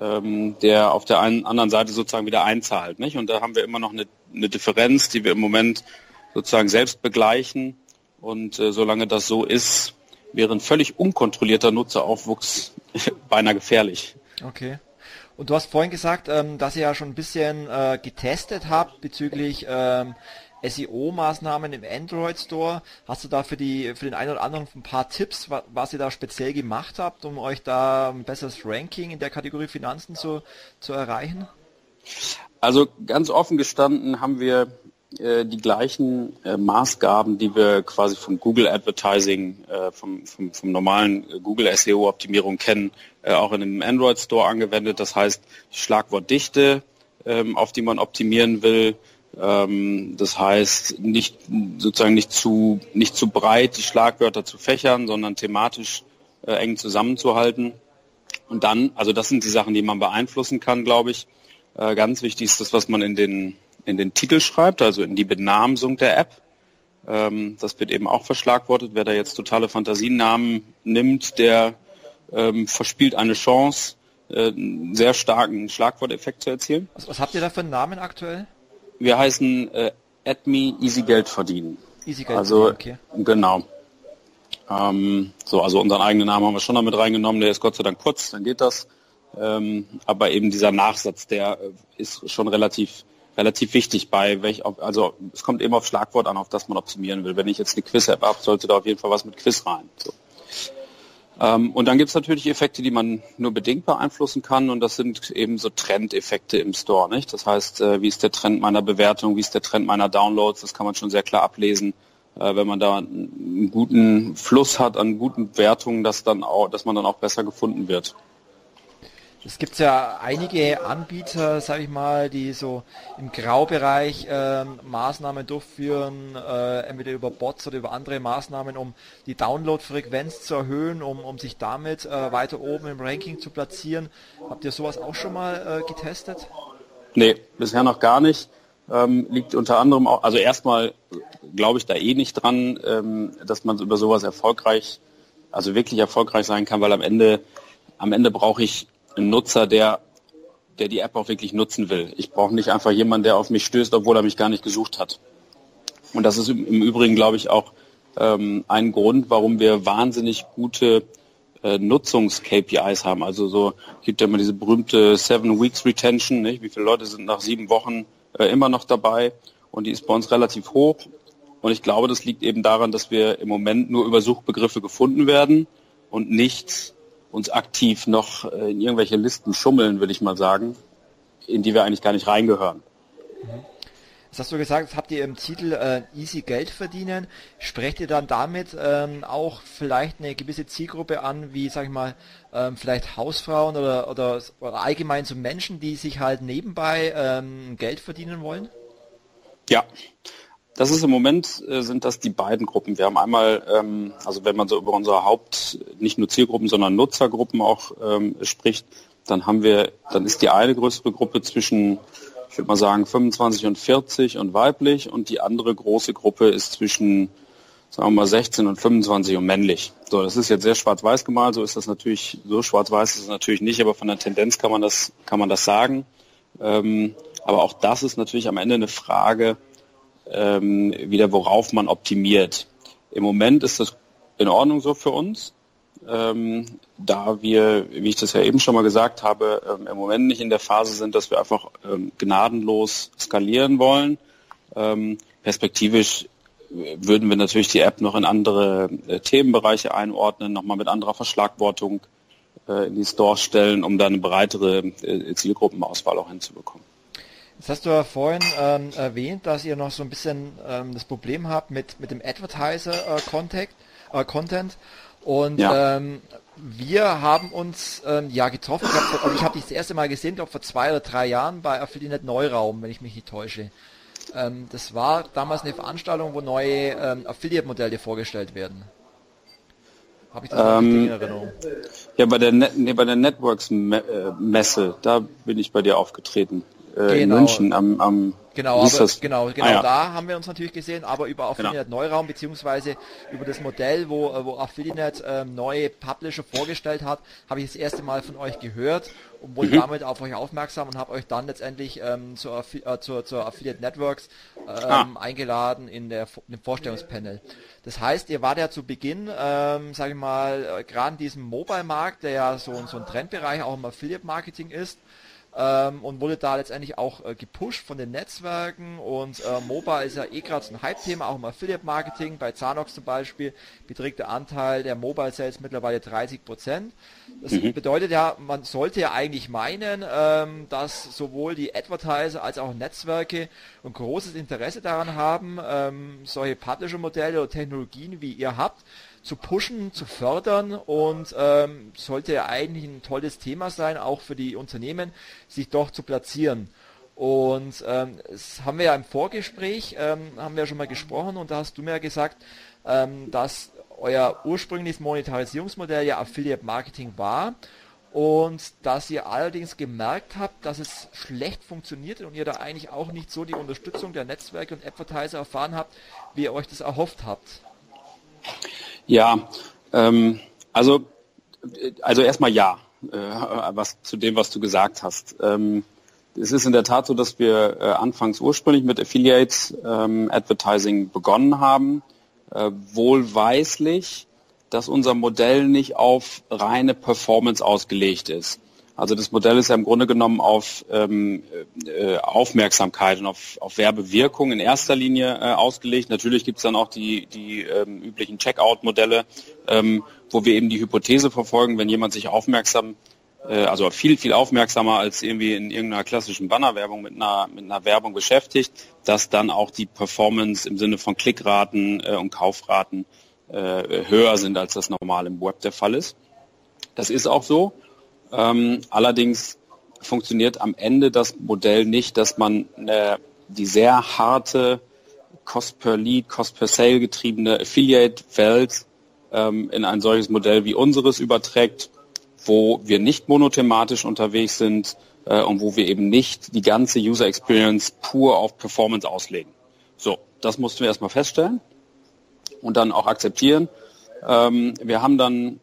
ähm, der auf der einen anderen Seite sozusagen wieder einzahlt. Nicht? Und da haben wir immer noch eine, eine Differenz, die wir im Moment sozusagen selbst begleichen. Und äh, solange das so ist, wäre ein völlig unkontrollierter Nutzeraufwuchs [laughs] beinahe gefährlich. Okay. Und du hast vorhin gesagt, ähm, dass ihr ja schon ein bisschen äh, getestet habt bezüglich ähm, SEO-Maßnahmen im Android Store. Hast du da für, die, für den einen oder anderen ein paar Tipps, was, was ihr da speziell gemacht habt, um euch da ein besseres Ranking in der Kategorie Finanzen zu, zu erreichen? Also ganz offen gestanden haben wir äh, die gleichen äh, Maßgaben, die wir quasi vom Google Advertising, äh, vom, vom, vom normalen Google SEO Optimierung kennen, äh, auch in dem Android Store angewendet. Das heißt, die Schlagwortdichte, ähm, auf die man optimieren will, ähm, das heißt, nicht sozusagen nicht zu, nicht zu breit die Schlagwörter zu fächern, sondern thematisch äh, eng zusammenzuhalten. Und dann, also das sind die Sachen, die man beeinflussen kann, glaube ich. Äh, ganz wichtig ist das, was man in den, in den Titel schreibt, also in die Benamsung der App. Ähm, das wird eben auch verschlagwortet. Wer da jetzt totale Fantasienamen nimmt, der ähm, verspielt eine Chance, äh, einen sehr starken Schlagworteffekt zu erzielen. Was, was habt ihr da für einen Namen aktuell? Wir heißen äh, AdMe Easy Geld verdienen. Easy Geld also, verdienen, okay. Genau. Ähm, so, also unseren eigenen Namen haben wir schon damit reingenommen, der ist Gott sei Dank kurz, dann geht das. Ähm, aber eben dieser Nachsatz, der äh, ist schon relativ relativ wichtig bei welch, also es kommt eben auf Schlagwort an, auf das man optimieren will. Wenn ich jetzt eine Quiz-App habe, sollte da auf jeden Fall was mit Quiz rein. So. Ähm, und dann gibt es natürlich Effekte, die man nur bedingt beeinflussen kann und das sind eben so Trendeffekte im Store. Nicht? Das heißt, äh, wie ist der Trend meiner Bewertung, wie ist der Trend meiner Downloads, das kann man schon sehr klar ablesen. Äh, wenn man da einen guten Fluss hat an guten Wertungen, dass, dann auch, dass man dann auch besser gefunden wird. Es gibt ja einige Anbieter, sage ich mal, die so im Graubereich äh, Maßnahmen durchführen, äh, entweder über Bots oder über andere Maßnahmen, um die Downloadfrequenz zu erhöhen, um, um sich damit äh, weiter oben im Ranking zu platzieren. Habt ihr sowas auch schon mal äh, getestet? Nee, bisher noch gar nicht. Ähm, liegt unter anderem auch, also erstmal glaube ich da eh nicht dran, ähm, dass man über sowas erfolgreich, also wirklich erfolgreich sein kann, weil am Ende, am Ende brauche ich ein Nutzer, der, der die App auch wirklich nutzen will. Ich brauche nicht einfach jemanden, der auf mich stößt, obwohl er mich gar nicht gesucht hat. Und das ist im, Übrigen, glaube ich, auch ähm, ein Grund, warum wir wahnsinnig gute äh, Nutzungs-KPIs haben. Also so gibt ja immer diese berühmte Seven Weeks Retention, nicht? wie viele Leute sind nach sieben Wochen äh, immer noch dabei und die ist bei uns relativ hoch. Und ich glaube, das liegt eben daran, dass wir im Moment nur über Suchbegriffe gefunden werden und nicht uns aktiv noch äh, in irgendwelche Listen schummeln, würde ich mal sagen, in die wir eigentlich gar nicht reingehören. Das hast du gesagt, habt ihr im Titel äh, Easy Geld verdienen. Sprecht ihr dann damit ähm, auch vielleicht eine gewisse Zielgruppe an, wie, sag ich mal, ähm, vielleicht Hausfrauen oder, oder, oder allgemein so Menschen, die sich halt nebenbei ähm, Geld verdienen wollen? Ja, das ist im Moment, äh, sind das die beiden Gruppen. Wir haben einmal, ähm, also wenn man so über unsere Haupt, nicht nur Zielgruppen, sondern Nutzergruppen auch ähm, spricht, dann haben wir, dann ist die eine größere Gruppe zwischen, ich würde mal sagen, 25 und 40 und weiblich und die andere große Gruppe ist zwischen, sagen wir mal, 16 und 25 und männlich. So, das ist jetzt sehr schwarz-weiß gemalt, so ist das natürlich, so schwarz-weiß ist es natürlich nicht, aber von der Tendenz kann man das, kann man das sagen. Ähm, aber auch das ist natürlich am Ende eine Frage, ähm, wieder, worauf man optimiert. Im Moment ist das in Ordnung so für uns. ähm, da wir, wie ich das ja eben schon mal gesagt habe, ähm, im Moment nicht in der Phase sind, dass wir einfach ähm, gnadenlos skalieren wollen. Ähm, perspektivisch würden wir natürlich die App noch in andere äh, Themenbereiche einordnen, nochmal mit anderer Verschlagwortung äh, in die Stores stellen, um dann eine breitere äh, Zielgruppenauswahl auch hinzubekommen. Jetzt hast du ja vorhin ähm, erwähnt, dass ihr noch so ein bisschen ähm, das Problem habt mit, mit dem Advertiser-Content. Äh, Content. Und ja. ähm, wir haben uns ähm, ja getroffen. Ich habe also hab dich das erste Mal gesehen, glaube vor zwei oder drei Jahren bei Affiliate Neuraum, wenn ich mich nicht täusche. Ähm, das war damals eine Veranstaltung, wo neue ähm, Affiliate-Modelle vorgestellt werden. Habe ich das ähm, in Erinnerung? Ja, bei der, Net nee, bei der Networks-Messe, äh, da bin ich bei dir aufgetreten. Äh, genau. in München am, am Genau, aber, genau, genau ah, ja. da haben wir uns natürlich gesehen, aber über Affiliate genau. Neuraum beziehungsweise über das Modell, wo, wo Affiliate ähm, neue Publisher vorgestellt hat, habe ich das erste Mal von euch gehört und wurde mhm. damit auf euch aufmerksam und habe euch dann letztendlich ähm, zur, äh, zur, zur Affiliate Networks ähm, ah. eingeladen in der in dem Vorstellungspanel. Das heißt, ihr wart ja zu Beginn, ähm, sage ich mal, äh, gerade in diesem Mobile-Markt, der ja so, so ein Trendbereich auch im Affiliate-Marketing ist, ähm, und wurde da letztendlich auch äh, gepusht von den Netzwerken und äh, Mobile ist ja eh gerade so ein Hype-Thema, auch im Affiliate-Marketing. Bei Zanox zum Beispiel beträgt der Anteil der Mobile-Sales mittlerweile 30 Prozent. Das mhm. bedeutet ja, man sollte ja eigentlich meinen, ähm, dass sowohl die Advertiser als auch Netzwerke ein großes Interesse daran haben, ähm, solche Publisher-Modelle oder Technologien wie ihr habt, zu pushen, zu fördern und ähm, sollte eigentlich ein tolles Thema sein, auch für die Unternehmen, sich doch zu platzieren. Und ähm, das haben wir ja im Vorgespräch, ähm, haben wir ja schon mal gesprochen und da hast du mir ja gesagt, ähm, dass euer ursprüngliches Monetarisierungsmodell ja Affiliate Marketing war und dass ihr allerdings gemerkt habt, dass es schlecht funktioniert und ihr da eigentlich auch nicht so die Unterstützung der Netzwerke und Advertiser erfahren habt, wie ihr euch das erhofft habt. Ja, ähm, also, also erstmal ja, äh, was zu dem, was du gesagt hast. Ähm, es ist in der Tat so, dass wir äh, anfangs ursprünglich mit Affiliate ähm, Advertising begonnen haben, äh, wohlweislich, dass unser Modell nicht auf reine Performance ausgelegt ist. Also das Modell ist ja im Grunde genommen auf ähm, äh, Aufmerksamkeit und auf, auf Werbewirkung in erster Linie äh, ausgelegt. Natürlich gibt es dann auch die, die ähm, üblichen Checkout-Modelle, ähm, wo wir eben die Hypothese verfolgen, wenn jemand sich aufmerksam, äh, also viel, viel aufmerksamer als irgendwie in irgendeiner klassischen Bannerwerbung mit einer, mit einer Werbung beschäftigt, dass dann auch die Performance im Sinne von Klickraten äh, und Kaufraten äh, höher sind, als das normal im Web der Fall ist. Das ist auch so. Ähm, allerdings funktioniert am Ende das Modell nicht, dass man äh, die sehr harte Cost per Lead, Cost per Sale getriebene Affiliate-Welt ähm, in ein solches Modell wie unseres überträgt, wo wir nicht monothematisch unterwegs sind äh, und wo wir eben nicht die ganze User Experience pur auf Performance auslegen. So, das mussten wir erstmal feststellen und dann auch akzeptieren. Ähm, wir haben dann,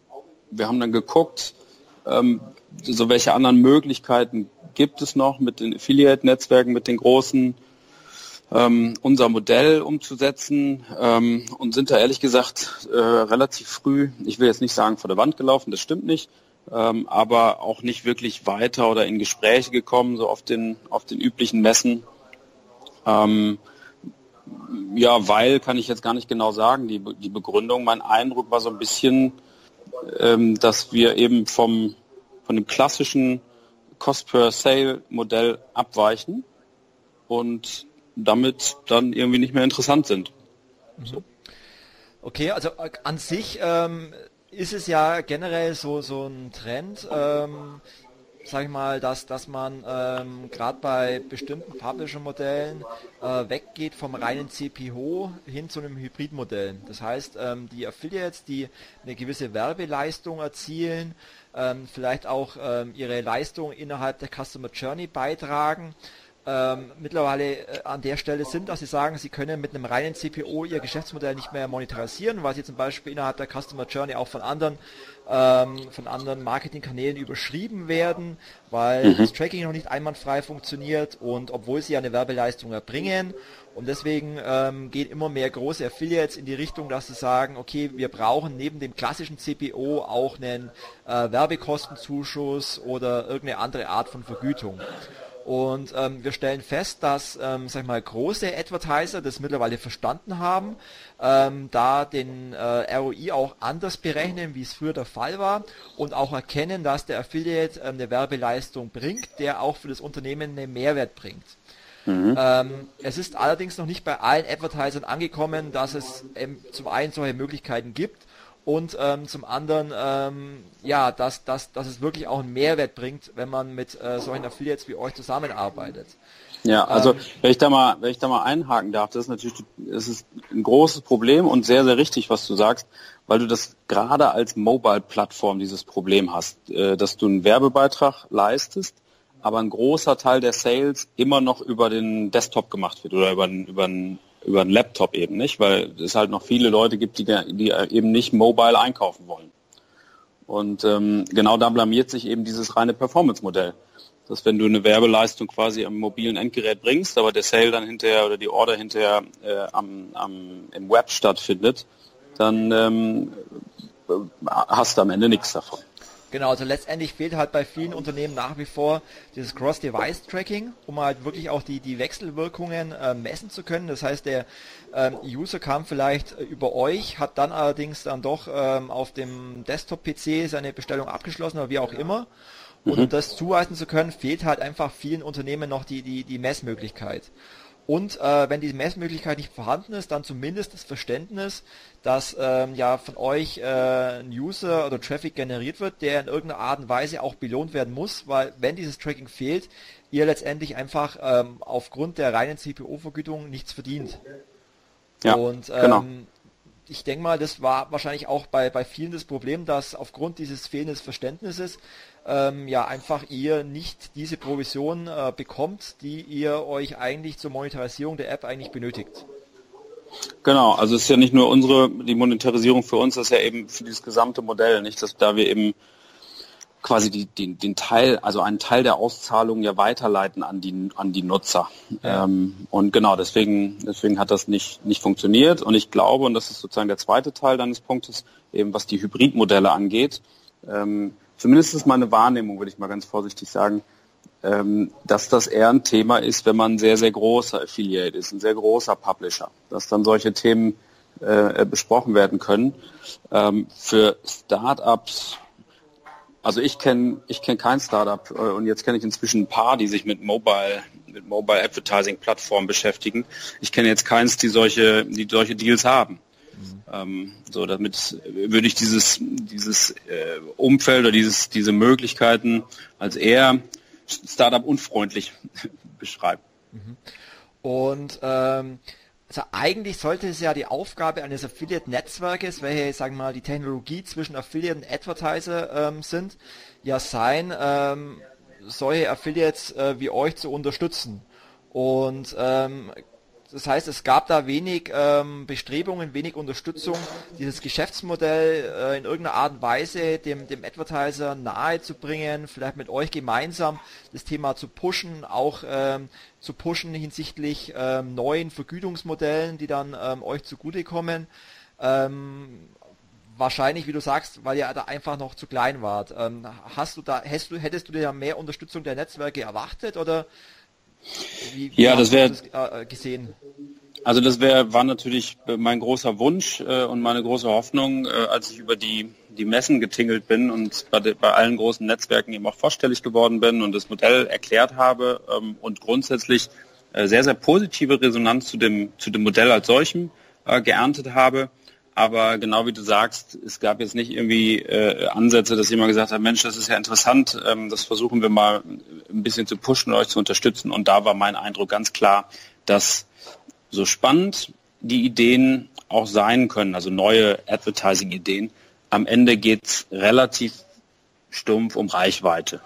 wir haben dann geguckt, ähm, so welche anderen Möglichkeiten gibt es noch mit den Affiliate-Netzwerken, mit den großen, ähm, unser Modell umzusetzen ähm, und sind da ehrlich gesagt äh, relativ früh, ich will jetzt nicht sagen vor der Wand gelaufen, das stimmt nicht, ähm, aber auch nicht wirklich weiter oder in Gespräche gekommen, so auf den, auf den üblichen Messen. Ähm, ja, weil kann ich jetzt gar nicht genau sagen, die, die Begründung, mein Eindruck war so ein bisschen, ähm, dass wir eben vom von dem klassischen Cost-per-Sale-Modell abweichen und damit dann irgendwie nicht mehr interessant sind. So. Okay, also äh, an sich ähm, ist es ja generell so, so ein Trend, ähm, sage ich mal, dass, dass man ähm, gerade bei bestimmten Publisher-Modellen äh, weggeht vom reinen CPO hin zu einem Hybrid-Modell. Das heißt, ähm, die Affiliates, die eine gewisse Werbeleistung erzielen, ähm, vielleicht auch ähm, ihre Leistung innerhalb der Customer Journey beitragen, ähm, mittlerweile äh, an der Stelle sind, dass sie sagen, sie können mit einem reinen CPO ihr Geschäftsmodell nicht mehr monetarisieren, weil sie zum Beispiel innerhalb der Customer Journey auch von anderen ähm, von anderen Marketingkanälen überschrieben werden, weil mhm. das Tracking noch nicht einwandfrei funktioniert und obwohl sie eine Werbeleistung erbringen und deswegen ähm, gehen immer mehr große Affiliates in die Richtung, dass sie sagen, okay, wir brauchen neben dem klassischen CPO auch einen äh, Werbekostenzuschuss oder irgendeine andere Art von Vergütung. Und ähm, wir stellen fest, dass ähm, sag ich mal, große Advertiser das mittlerweile verstanden haben, ähm, da den äh, ROI auch anders berechnen, wie es früher der Fall war und auch erkennen, dass der Affiliate ähm, eine Werbeleistung bringt, der auch für das Unternehmen einen Mehrwert bringt. Mhm. Ähm, es ist allerdings noch nicht bei allen Advertisern angekommen, dass es ähm, zum einen solche Möglichkeiten gibt und ähm, zum anderen, ähm, ja, dass, dass, dass es wirklich auch einen Mehrwert bringt, wenn man mit äh, solchen Affiliates wie euch zusammenarbeitet. Ja, also ähm, wenn ich da mal, wenn ich da mal einhaken darf, das ist natürlich, das ist ein großes Problem und sehr, sehr richtig, was du sagst, weil du das gerade als Mobile-Plattform dieses Problem hast, äh, dass du einen Werbebeitrag leistest, aber ein großer Teil der Sales immer noch über den Desktop gemacht wird oder über, über einen über einen Laptop eben nicht, weil es halt noch viele Leute gibt, die, die eben nicht mobile einkaufen wollen. Und ähm, genau da blamiert sich eben dieses reine Performance-Modell. Dass wenn du eine Werbeleistung quasi am mobilen Endgerät bringst, aber der Sale dann hinterher oder die Order hinterher äh, am, am, im Web stattfindet, dann ähm, hast du am Ende nichts davon. Genau, also letztendlich fehlt halt bei vielen Unternehmen nach wie vor dieses Cross-Device-Tracking, um halt wirklich auch die, die Wechselwirkungen äh, messen zu können. Das heißt, der ähm, User kam vielleicht äh, über euch, hat dann allerdings dann doch ähm, auf dem Desktop-PC seine Bestellung abgeschlossen oder wie auch immer. Und mhm. um das zuweisen zu können, fehlt halt einfach vielen Unternehmen noch die, die, die Messmöglichkeit. Und äh, wenn die Messmöglichkeit nicht vorhanden ist, dann zumindest das Verständnis, dass ähm, ja von euch äh, ein User oder Traffic generiert wird, der in irgendeiner Art und Weise auch belohnt werden muss, weil wenn dieses Tracking fehlt, ihr letztendlich einfach ähm, aufgrund der reinen CPO-Vergütung nichts verdient. Ja, und ähm, genau. ich denke mal, das war wahrscheinlich auch bei, bei vielen das Problem, dass aufgrund dieses fehlenden Verständnisses ähm, ja einfach ihr nicht diese Provision äh, bekommt, die ihr euch eigentlich zur Monetarisierung der App eigentlich benötigt. Genau, also es ist ja nicht nur unsere, die Monetarisierung für uns, das ist ja eben für dieses gesamte Modell, nicht, dass da wir eben quasi die, die, den Teil, also einen Teil der Auszahlung ja weiterleiten an die, an die Nutzer. Ja. Ähm, und genau, deswegen, deswegen hat das nicht, nicht funktioniert. Und ich glaube, und das ist sozusagen der zweite Teil deines Punktes, eben was die Hybridmodelle angeht, ähm, zumindest ist meine Wahrnehmung, würde ich mal ganz vorsichtig sagen, ähm, dass das eher ein Thema ist, wenn man ein sehr, sehr großer Affiliate ist, ein sehr großer Publisher, dass dann solche Themen äh, besprochen werden können. Ähm, für Startups, also ich kenne ich kenn kein Startup äh, und jetzt kenne ich inzwischen ein paar, die sich mit Mobile mit Mobile Advertising Plattformen beschäftigen. Ich kenne jetzt keins, die solche die solche Deals haben. Ähm, so, damit würde ich dieses, dieses äh, Umfeld oder dieses, diese Möglichkeiten als eher Startup unfreundlich [laughs] beschreiben. Mhm. Und ähm, also eigentlich sollte es ja die Aufgabe eines Affiliate-Netzwerkes, welche, sagen wir mal, die Technologie zwischen Affiliate und Advertiser ähm, sind, ja sein, ähm, solche Affiliates äh, wie euch zu unterstützen. Und ähm, das heißt, es gab da wenig ähm, Bestrebungen, wenig Unterstützung, dieses Geschäftsmodell äh, in irgendeiner Art und Weise dem, dem Advertiser nahe zu bringen, vielleicht mit euch gemeinsam das Thema zu pushen, auch ähm, zu pushen hinsichtlich ähm, neuen Vergütungsmodellen, die dann ähm, euch zugutekommen. Ähm, wahrscheinlich, wie du sagst, weil ihr da einfach noch zu klein wart. Ähm, hast du da, hättest du, hättest du dir mehr Unterstützung der Netzwerke erwartet oder wie, wie ja, das wäre äh, gesehen. Also das wäre war natürlich mein großer Wunsch äh, und meine große Hoffnung, äh, als ich über die die Messen getingelt bin und bei, de, bei allen großen Netzwerken eben auch vorstellig geworden bin und das Modell erklärt habe ähm, und grundsätzlich äh, sehr sehr positive Resonanz zu dem zu dem Modell als solchem äh, geerntet habe. Aber genau wie du sagst, es gab jetzt nicht irgendwie äh, Ansätze, dass jemand gesagt hat, Mensch, das ist ja interessant, ähm, das versuchen wir mal ein bisschen zu pushen und euch zu unterstützen. Und da war mein Eindruck ganz klar, dass so spannend die Ideen auch sein können, also neue Advertising-Ideen, am Ende geht es relativ stumpf um Reichweite.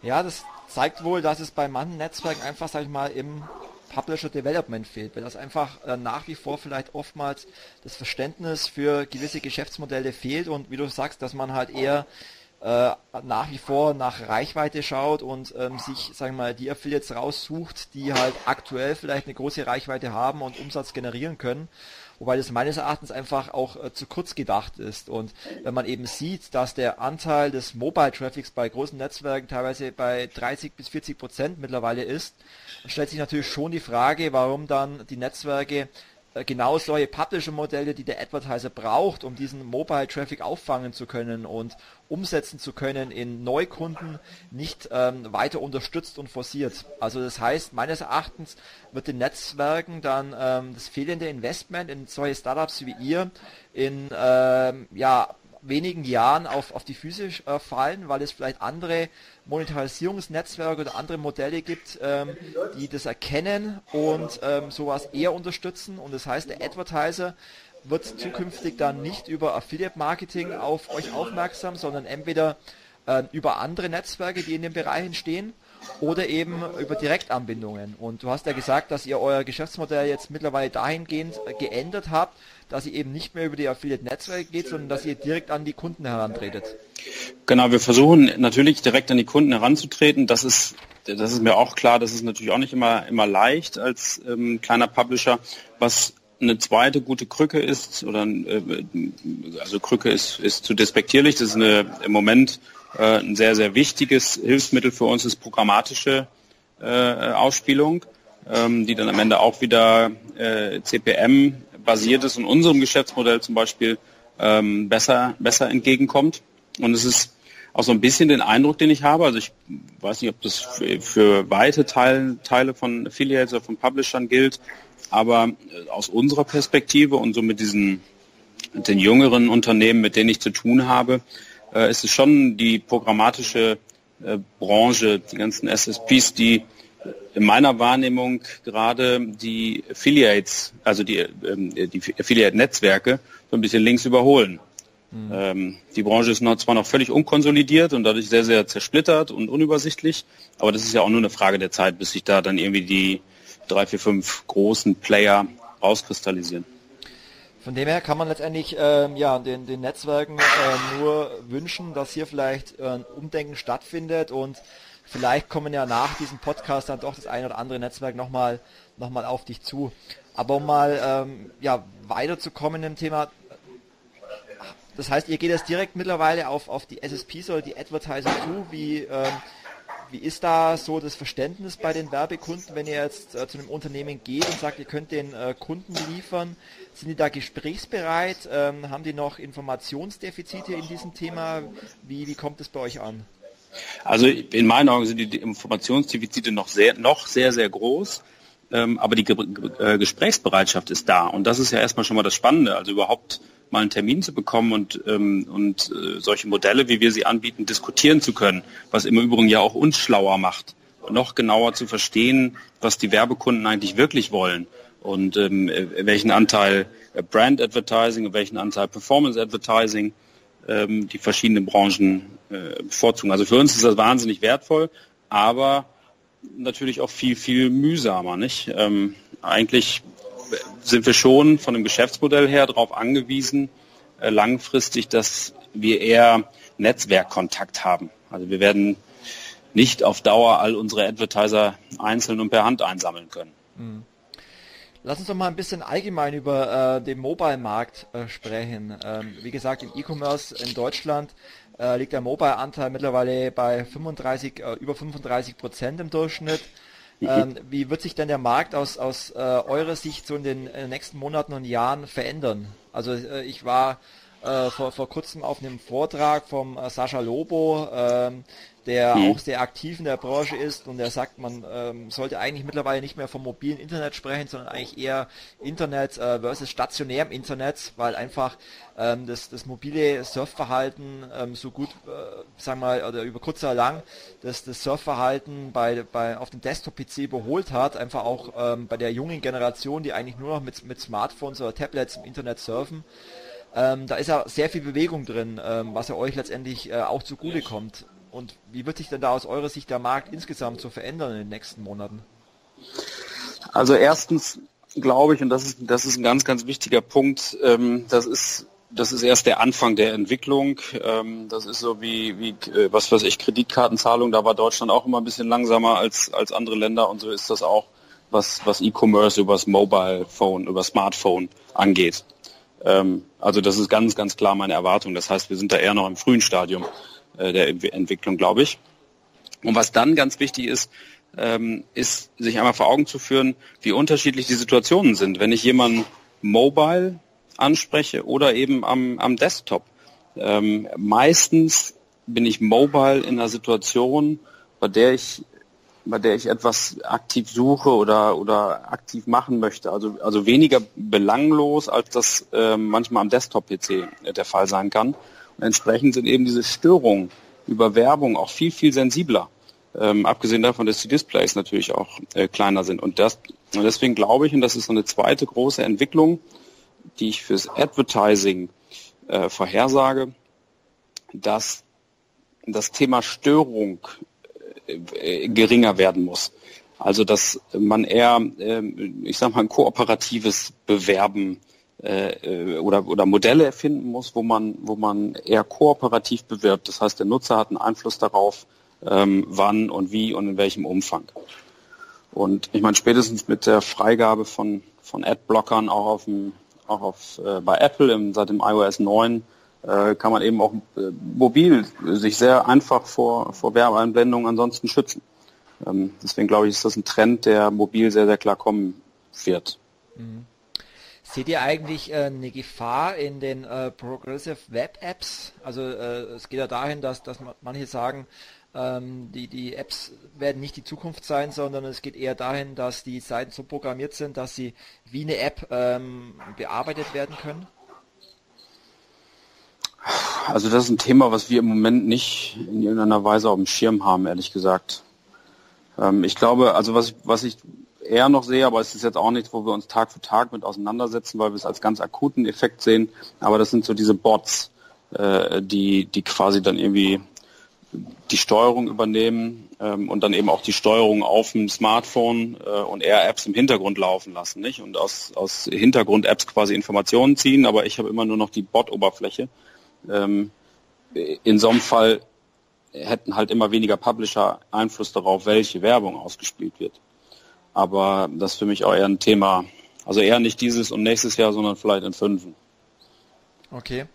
Ja, das zeigt wohl, dass es bei manchen Netzwerken einfach, sag ich mal, im Publisher Development fehlt, weil das einfach äh, nach wie vor vielleicht oftmals das Verständnis für gewisse Geschäftsmodelle fehlt und wie du sagst, dass man halt eher äh, nach wie vor nach Reichweite schaut und ähm, sich, sagen wir mal, die Affiliates raussucht, die halt aktuell vielleicht eine große Reichweite haben und Umsatz generieren können wobei das meines Erachtens einfach auch äh, zu kurz gedacht ist. Und wenn man eben sieht, dass der Anteil des Mobile Traffics bei großen Netzwerken teilweise bei 30 bis 40 Prozent mittlerweile ist, dann stellt sich natürlich schon die Frage, warum dann die Netzwerke genau solche Publisher-Modelle, die der Advertiser braucht, um diesen Mobile-Traffic auffangen zu können und umsetzen zu können in Neukunden, nicht ähm, weiter unterstützt und forciert. Also das heißt, meines Erachtens wird den Netzwerken dann ähm, das fehlende Investment in solche Startups wie ihr in ähm, ja, wenigen Jahren auf, auf die Füße äh, fallen, weil es vielleicht andere Monetarisierungsnetzwerke oder andere Modelle gibt, ähm, die das erkennen und ähm, sowas eher unterstützen. Und das heißt, der Advertiser wird zukünftig dann nicht über Affiliate Marketing auf euch aufmerksam, sondern entweder äh, über andere Netzwerke, die in den Bereichen stehen, oder eben über Direktanbindungen. Und du hast ja gesagt, dass ihr euer Geschäftsmodell jetzt mittlerweile dahingehend geändert habt, dass ihr eben nicht mehr über die Affiliate-Netzwerke geht, sondern dass ihr direkt an die Kunden herantretet. Genau, wir versuchen natürlich direkt an die Kunden heranzutreten. Das ist, das ist mir auch klar, das ist natürlich auch nicht immer, immer leicht als ähm, kleiner Publisher. Was eine zweite gute Krücke ist, oder äh, also Krücke ist, ist zu despektierlich, das ist eine, im Moment äh, ein sehr, sehr wichtiges Hilfsmittel für uns, ist programmatische äh, Ausspielung, ähm, die dann am Ende auch wieder äh, CPM basiert ist und unserem Geschäftsmodell zum Beispiel ähm, besser, besser entgegenkommt. Und es ist auch so ein bisschen den Eindruck, den ich habe, also ich weiß nicht, ob das für, für weite Teil, Teile von Affiliates oder von Publishern gilt, aber äh, aus unserer Perspektive und so mit diesen mit den jüngeren Unternehmen, mit denen ich zu tun habe, äh, ist es schon die programmatische äh, Branche, die ganzen SSPs, die in meiner Wahrnehmung gerade die Affiliates, also die, ähm, die Affiliate-Netzwerke, so ein bisschen links überholen. Mhm. Ähm, die Branche ist noch, zwar noch völlig unkonsolidiert und dadurch sehr, sehr zersplittert und unübersichtlich, aber das ist ja auch nur eine Frage der Zeit, bis sich da dann irgendwie die drei, vier, fünf großen Player rauskristallisieren. Von dem her kann man letztendlich ähm, ja, den, den Netzwerken äh, nur wünschen, dass hier vielleicht äh, ein Umdenken stattfindet und vielleicht kommen ja nach diesem Podcast dann doch das ein oder andere Netzwerk nochmal noch mal auf dich zu. Aber um mal ähm, ja, weiterzukommen im Thema, das heißt, ihr geht jetzt direkt mittlerweile auf, auf die SSPs oder die Advertiser zu, wie, ähm, wie ist da so das Verständnis bei den Werbekunden, wenn ihr jetzt äh, zu einem Unternehmen geht und sagt, ihr könnt den äh, Kunden liefern? Sind die da gesprächsbereit? Ähm, haben die noch Informationsdefizite in diesem Thema? Wie, wie kommt es bei euch an? Also in meinen Augen sind die Informationsdefizite noch sehr, noch sehr, sehr groß. Ähm, aber die äh, Gesprächsbereitschaft ist da. Und das ist ja erstmal schon mal das Spannende. Also überhaupt mal einen Termin zu bekommen und, ähm, und äh, solche Modelle, wie wir sie anbieten, diskutieren zu können, was im Übrigen ja auch uns schlauer macht, noch genauer zu verstehen, was die Werbekunden eigentlich wirklich wollen und ähm, äh, welchen Anteil Brand Advertising, welchen Anteil Performance Advertising ähm, die verschiedenen Branchen äh, bevorzugen. Also für uns ist das wahnsinnig wertvoll, aber natürlich auch viel, viel mühsamer. Nicht? Ähm, eigentlich sind wir schon von dem Geschäftsmodell her darauf angewiesen, äh, langfristig, dass wir eher Netzwerkkontakt haben. Also wir werden nicht auf Dauer all unsere Advertiser einzeln und per Hand einsammeln können. Mhm. Lass uns doch mal ein bisschen allgemein über äh, den Mobile-Markt äh, sprechen. Ähm, wie gesagt, im E-Commerce in Deutschland äh, liegt der Mobile-Anteil mittlerweile bei 35, äh, über 35 Prozent im Durchschnitt. Ähm, wie wird sich denn der Markt aus, aus äh, eurer Sicht so in den äh, nächsten Monaten und Jahren verändern? Also ich war vor, vor kurzem auf einem Vortrag vom Sascha Lobo, ähm, der mhm. auch sehr aktiv in der Branche ist und der sagt, man ähm, sollte eigentlich mittlerweile nicht mehr vom mobilen Internet sprechen, sondern eigentlich eher Internet äh, versus stationärem Internet, weil einfach ähm, das, das mobile Surfverhalten ähm, so gut, äh, sagen wir mal, oder über kurz oder lang, dass das Surfverhalten bei, bei auf dem Desktop-PC überholt hat, einfach auch ähm, bei der jungen Generation, die eigentlich nur noch mit, mit Smartphones oder Tablets im Internet surfen. Ähm, da ist ja sehr viel Bewegung drin, ähm, was ja euch letztendlich äh, auch zugutekommt und wie wird sich denn da aus eurer Sicht der Markt insgesamt so verändern in den nächsten Monaten? Also erstens glaube ich, und das ist, das ist ein ganz, ganz wichtiger Punkt, ähm, das ist das ist erst der Anfang der Entwicklung. Ähm, das ist so wie, wie äh, was weiß ich, Kreditkartenzahlung. Da war Deutschland auch immer ein bisschen langsamer als, als andere Länder und so ist das auch, was, was E-Commerce übers Mobile Phone, über Smartphone angeht. Ähm, also das ist ganz, ganz klar meine Erwartung. Das heißt, wir sind da eher noch im frühen Stadium äh, der Entwicklung, glaube ich. Und was dann ganz wichtig ist, ähm, ist, sich einmal vor Augen zu führen, wie unterschiedlich die Situationen sind. Wenn ich jemanden mobile anspreche oder eben am, am Desktop. Ähm, meistens bin ich mobile in einer Situation, bei der ich bei der ich etwas aktiv suche oder oder aktiv machen möchte. Also also weniger belanglos, als das äh, manchmal am Desktop-PC der Fall sein kann. Und entsprechend sind eben diese Störungen über Werbung auch viel viel sensibler. Ähm, abgesehen davon, dass die Displays natürlich auch äh, kleiner sind. Und das und deswegen glaube ich, und das ist so eine zweite große Entwicklung, die ich fürs Advertising äh, vorhersage, dass das Thema Störung äh, geringer werden muss. Also dass man eher, äh, ich sag mal, ein kooperatives Bewerben äh, oder, oder Modelle erfinden muss, wo man, wo man eher kooperativ bewirbt. Das heißt, der Nutzer hat einen Einfluss darauf, ähm, wann und wie und in welchem Umfang. Und ich meine, spätestens mit der Freigabe von, von Adblockern auch auf dem auch auf, äh, bei Apple im, seit dem iOS 9 äh, kann man eben auch äh, mobil sich sehr einfach vor, vor Werbeeinblendungen ansonsten schützen. Ähm, deswegen glaube ich, ist das ein Trend, der mobil sehr, sehr klar kommen wird. Mhm. Seht ihr eigentlich äh, eine Gefahr in den äh, Progressive Web Apps? Also äh, es geht ja dahin, dass, dass manche sagen, ähm, die, die Apps werden nicht die Zukunft sein, sondern es geht eher dahin, dass die Seiten so programmiert sind, dass sie wie eine App ähm, bearbeitet werden können. Also das ist ein Thema, was wir im Moment nicht in irgendeiner Weise auf dem Schirm haben, ehrlich gesagt. Ähm, ich glaube, also was, was ich eher noch sehe, aber es ist jetzt auch nichts, wo wir uns Tag für Tag mit auseinandersetzen, weil wir es als ganz akuten Effekt sehen. Aber das sind so diese Bots, äh, die, die quasi dann irgendwie die Steuerung übernehmen ähm, und dann eben auch die Steuerung auf dem Smartphone äh, und eher Apps im Hintergrund laufen lassen, nicht? Und aus, aus Hintergrund-Apps quasi Informationen ziehen, aber ich habe immer nur noch die Bot-Oberfläche. Ähm, in so einem Fall hätten halt immer weniger Publisher Einfluss darauf, welche Werbung ausgespielt wird. Aber das ist für mich auch eher ein Thema, also eher nicht dieses und nächstes Jahr, sondern vielleicht in fünf. Okay.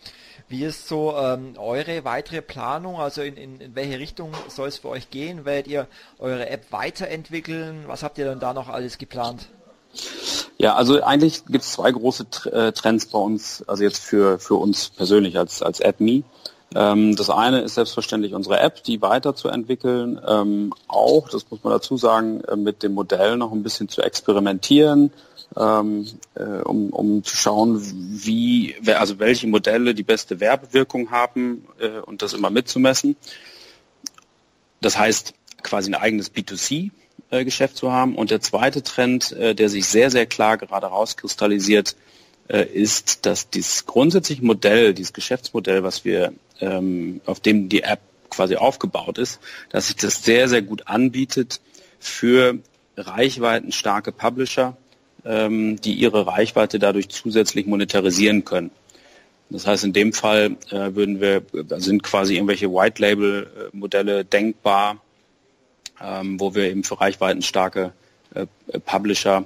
Wie ist so ähm, eure weitere Planung? Also in, in, in welche Richtung soll es für euch gehen? Werdet ihr eure App weiterentwickeln? Was habt ihr denn da noch alles geplant? Ja, also eigentlich gibt es zwei große äh, Trends bei uns, also jetzt für, für uns persönlich als, als AppMe. Ähm, das eine ist selbstverständlich unsere App, die weiterzuentwickeln, ähm, auch, das muss man dazu sagen, äh, mit dem Modell noch ein bisschen zu experimentieren, ähm, äh, um, um zu schauen, wie, also welche Modelle die beste Werbewirkung haben äh, und das immer mitzumessen. Das heißt, quasi ein eigenes B2C-Geschäft zu haben. Und der zweite Trend, äh, der sich sehr, sehr klar gerade rauskristallisiert, äh, ist, dass dieses grundsätzliche Modell, dieses Geschäftsmodell, was wir, ähm, auf dem die App quasi aufgebaut ist, dass sich das sehr, sehr gut anbietet für reichweitenstarke Publisher, ähm, die ihre Reichweite dadurch zusätzlich monetarisieren können. Das heißt, in dem Fall äh, würden wir, sind quasi irgendwelche White-Label-Modelle denkbar, ähm, wo wir eben für reichweitenstarke äh, Publisher,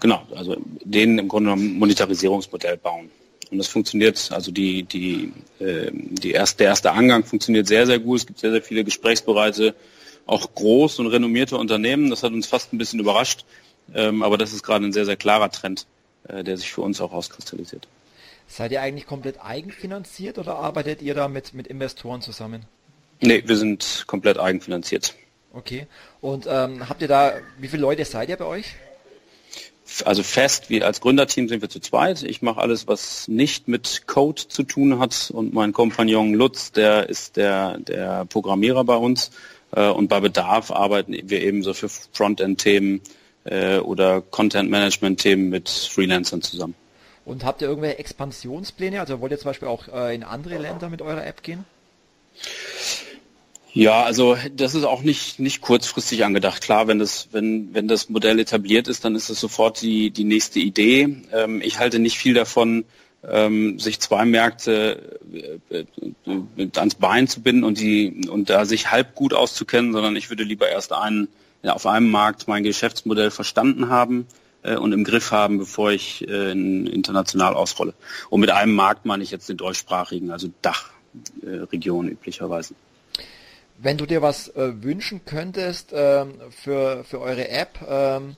genau, also denen im Grunde genommen ein Monetarisierungsmodell bauen. Und das funktioniert, also die, die, äh, die erste, der erste Angang funktioniert sehr, sehr gut. Es gibt sehr, sehr viele gesprächsbereite, auch groß und renommierte Unternehmen. Das hat uns fast ein bisschen überrascht, ähm, aber das ist gerade ein sehr, sehr klarer Trend, äh, der sich für uns auch auskristallisiert. Seid ihr eigentlich komplett eigenfinanziert oder arbeitet ihr da mit, mit Investoren zusammen? Nee, wir sind komplett eigenfinanziert. Okay. Und ähm, habt ihr da, wie viele Leute seid ihr bei euch? Also fest, wie als Gründerteam sind wir zu zweit. Ich mache alles, was nicht mit Code zu tun hat und mein Kompagnon Lutz, der ist der, der Programmierer bei uns. Äh, und bei Bedarf arbeiten wir eben so für Frontend-Themen, äh, oder Content-Management-Themen mit Freelancern zusammen. Und habt ihr irgendwelche Expansionspläne? Also wollt ihr zum Beispiel auch äh, in andere Länder mit eurer App gehen? Ja, also das ist auch nicht, nicht kurzfristig angedacht. Klar, wenn das, wenn, wenn das Modell etabliert ist, dann ist es sofort die, die nächste Idee. Ähm, ich halte nicht viel davon, ähm, sich zwei Märkte äh, äh, ans Bein zu binden und die und da sich halb gut auszukennen, sondern ich würde lieber erst einen ja, auf einem Markt mein Geschäftsmodell verstanden haben äh, und im Griff haben, bevor ich äh, international ausrolle. Und mit einem Markt meine ich jetzt den deutschsprachigen, also Dachregion üblicherweise. Wenn du dir was äh, wünschen könntest ähm, für, für eure App ähm,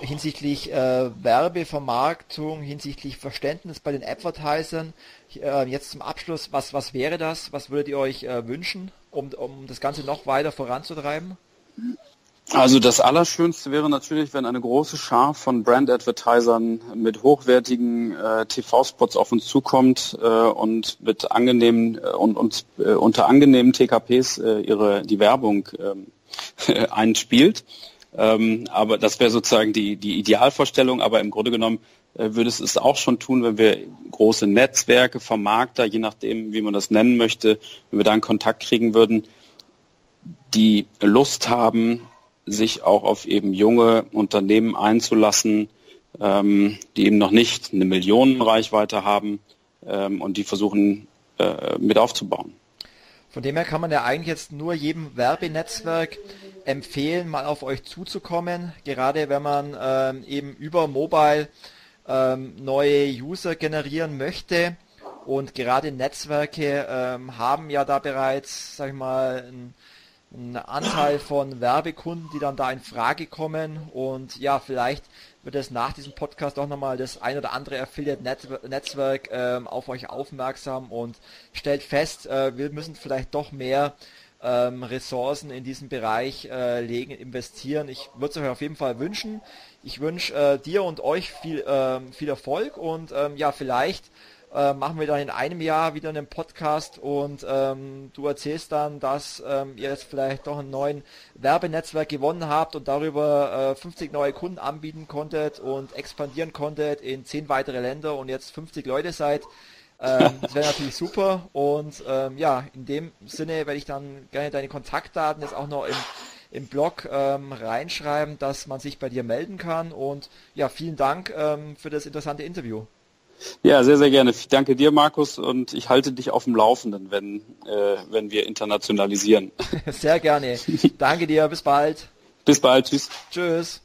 hinsichtlich äh, Werbevermarktung, hinsichtlich Verständnis bei den Advertisern, äh, jetzt zum Abschluss, was, was wäre das? Was würdet ihr euch äh, wünschen, um, um das Ganze noch weiter voranzutreiben? Also das Allerschönste wäre natürlich, wenn eine große Schar von Brand-Advertisern mit hochwertigen äh, TV-Spots auf uns zukommt äh, und mit angenehmen äh, und uns äh, unter angenehmen TKPs äh, ihre die Werbung ähm, [laughs] einspielt. Ähm, aber das wäre sozusagen die, die Idealvorstellung. Aber im Grunde genommen äh, würde es es auch schon tun, wenn wir große Netzwerke, Vermarkter, je nachdem, wie man das nennen möchte, wenn wir da einen Kontakt kriegen würden, die Lust haben, sich auch auf eben junge Unternehmen einzulassen, ähm, die eben noch nicht eine Millionenreichweite haben ähm, und die versuchen äh, mit aufzubauen. Von dem her kann man ja eigentlich jetzt nur jedem Werbenetzwerk empfehlen, mal auf euch zuzukommen, gerade wenn man ähm, eben über Mobile ähm, neue User generieren möchte. Und gerade Netzwerke ähm, haben ja da bereits, sag ich mal, ein ein Anteil von Werbekunden, die dann da in Frage kommen. Und ja, vielleicht wird es nach diesem Podcast auch nochmal das ein oder andere Affiliate-Netzwerk ähm, auf euch aufmerksam und stellt fest, äh, wir müssen vielleicht doch mehr ähm, Ressourcen in diesem Bereich äh, legen, investieren. Ich würde es euch auf jeden Fall wünschen. Ich wünsche äh, dir und euch viel, ähm, viel Erfolg und ähm, ja, vielleicht äh, machen wir dann in einem Jahr wieder einen Podcast und ähm, du erzählst dann, dass ähm, ihr jetzt vielleicht doch ein neuen Werbenetzwerk gewonnen habt und darüber äh, 50 neue Kunden anbieten konntet und expandieren konntet in 10 weitere Länder und jetzt 50 Leute seid. Ähm, das wäre natürlich super und ähm, ja, in dem Sinne werde ich dann gerne deine Kontaktdaten jetzt auch noch im im Blog ähm, reinschreiben, dass man sich bei dir melden kann. Und ja, vielen Dank ähm, für das interessante Interview. Ja, sehr, sehr gerne. Ich danke dir, Markus, und ich halte dich auf dem Laufenden, wenn, äh, wenn wir internationalisieren. [laughs] Sehr gerne. Danke dir. Bis bald. Bis bald. Tschüss. Tschüss.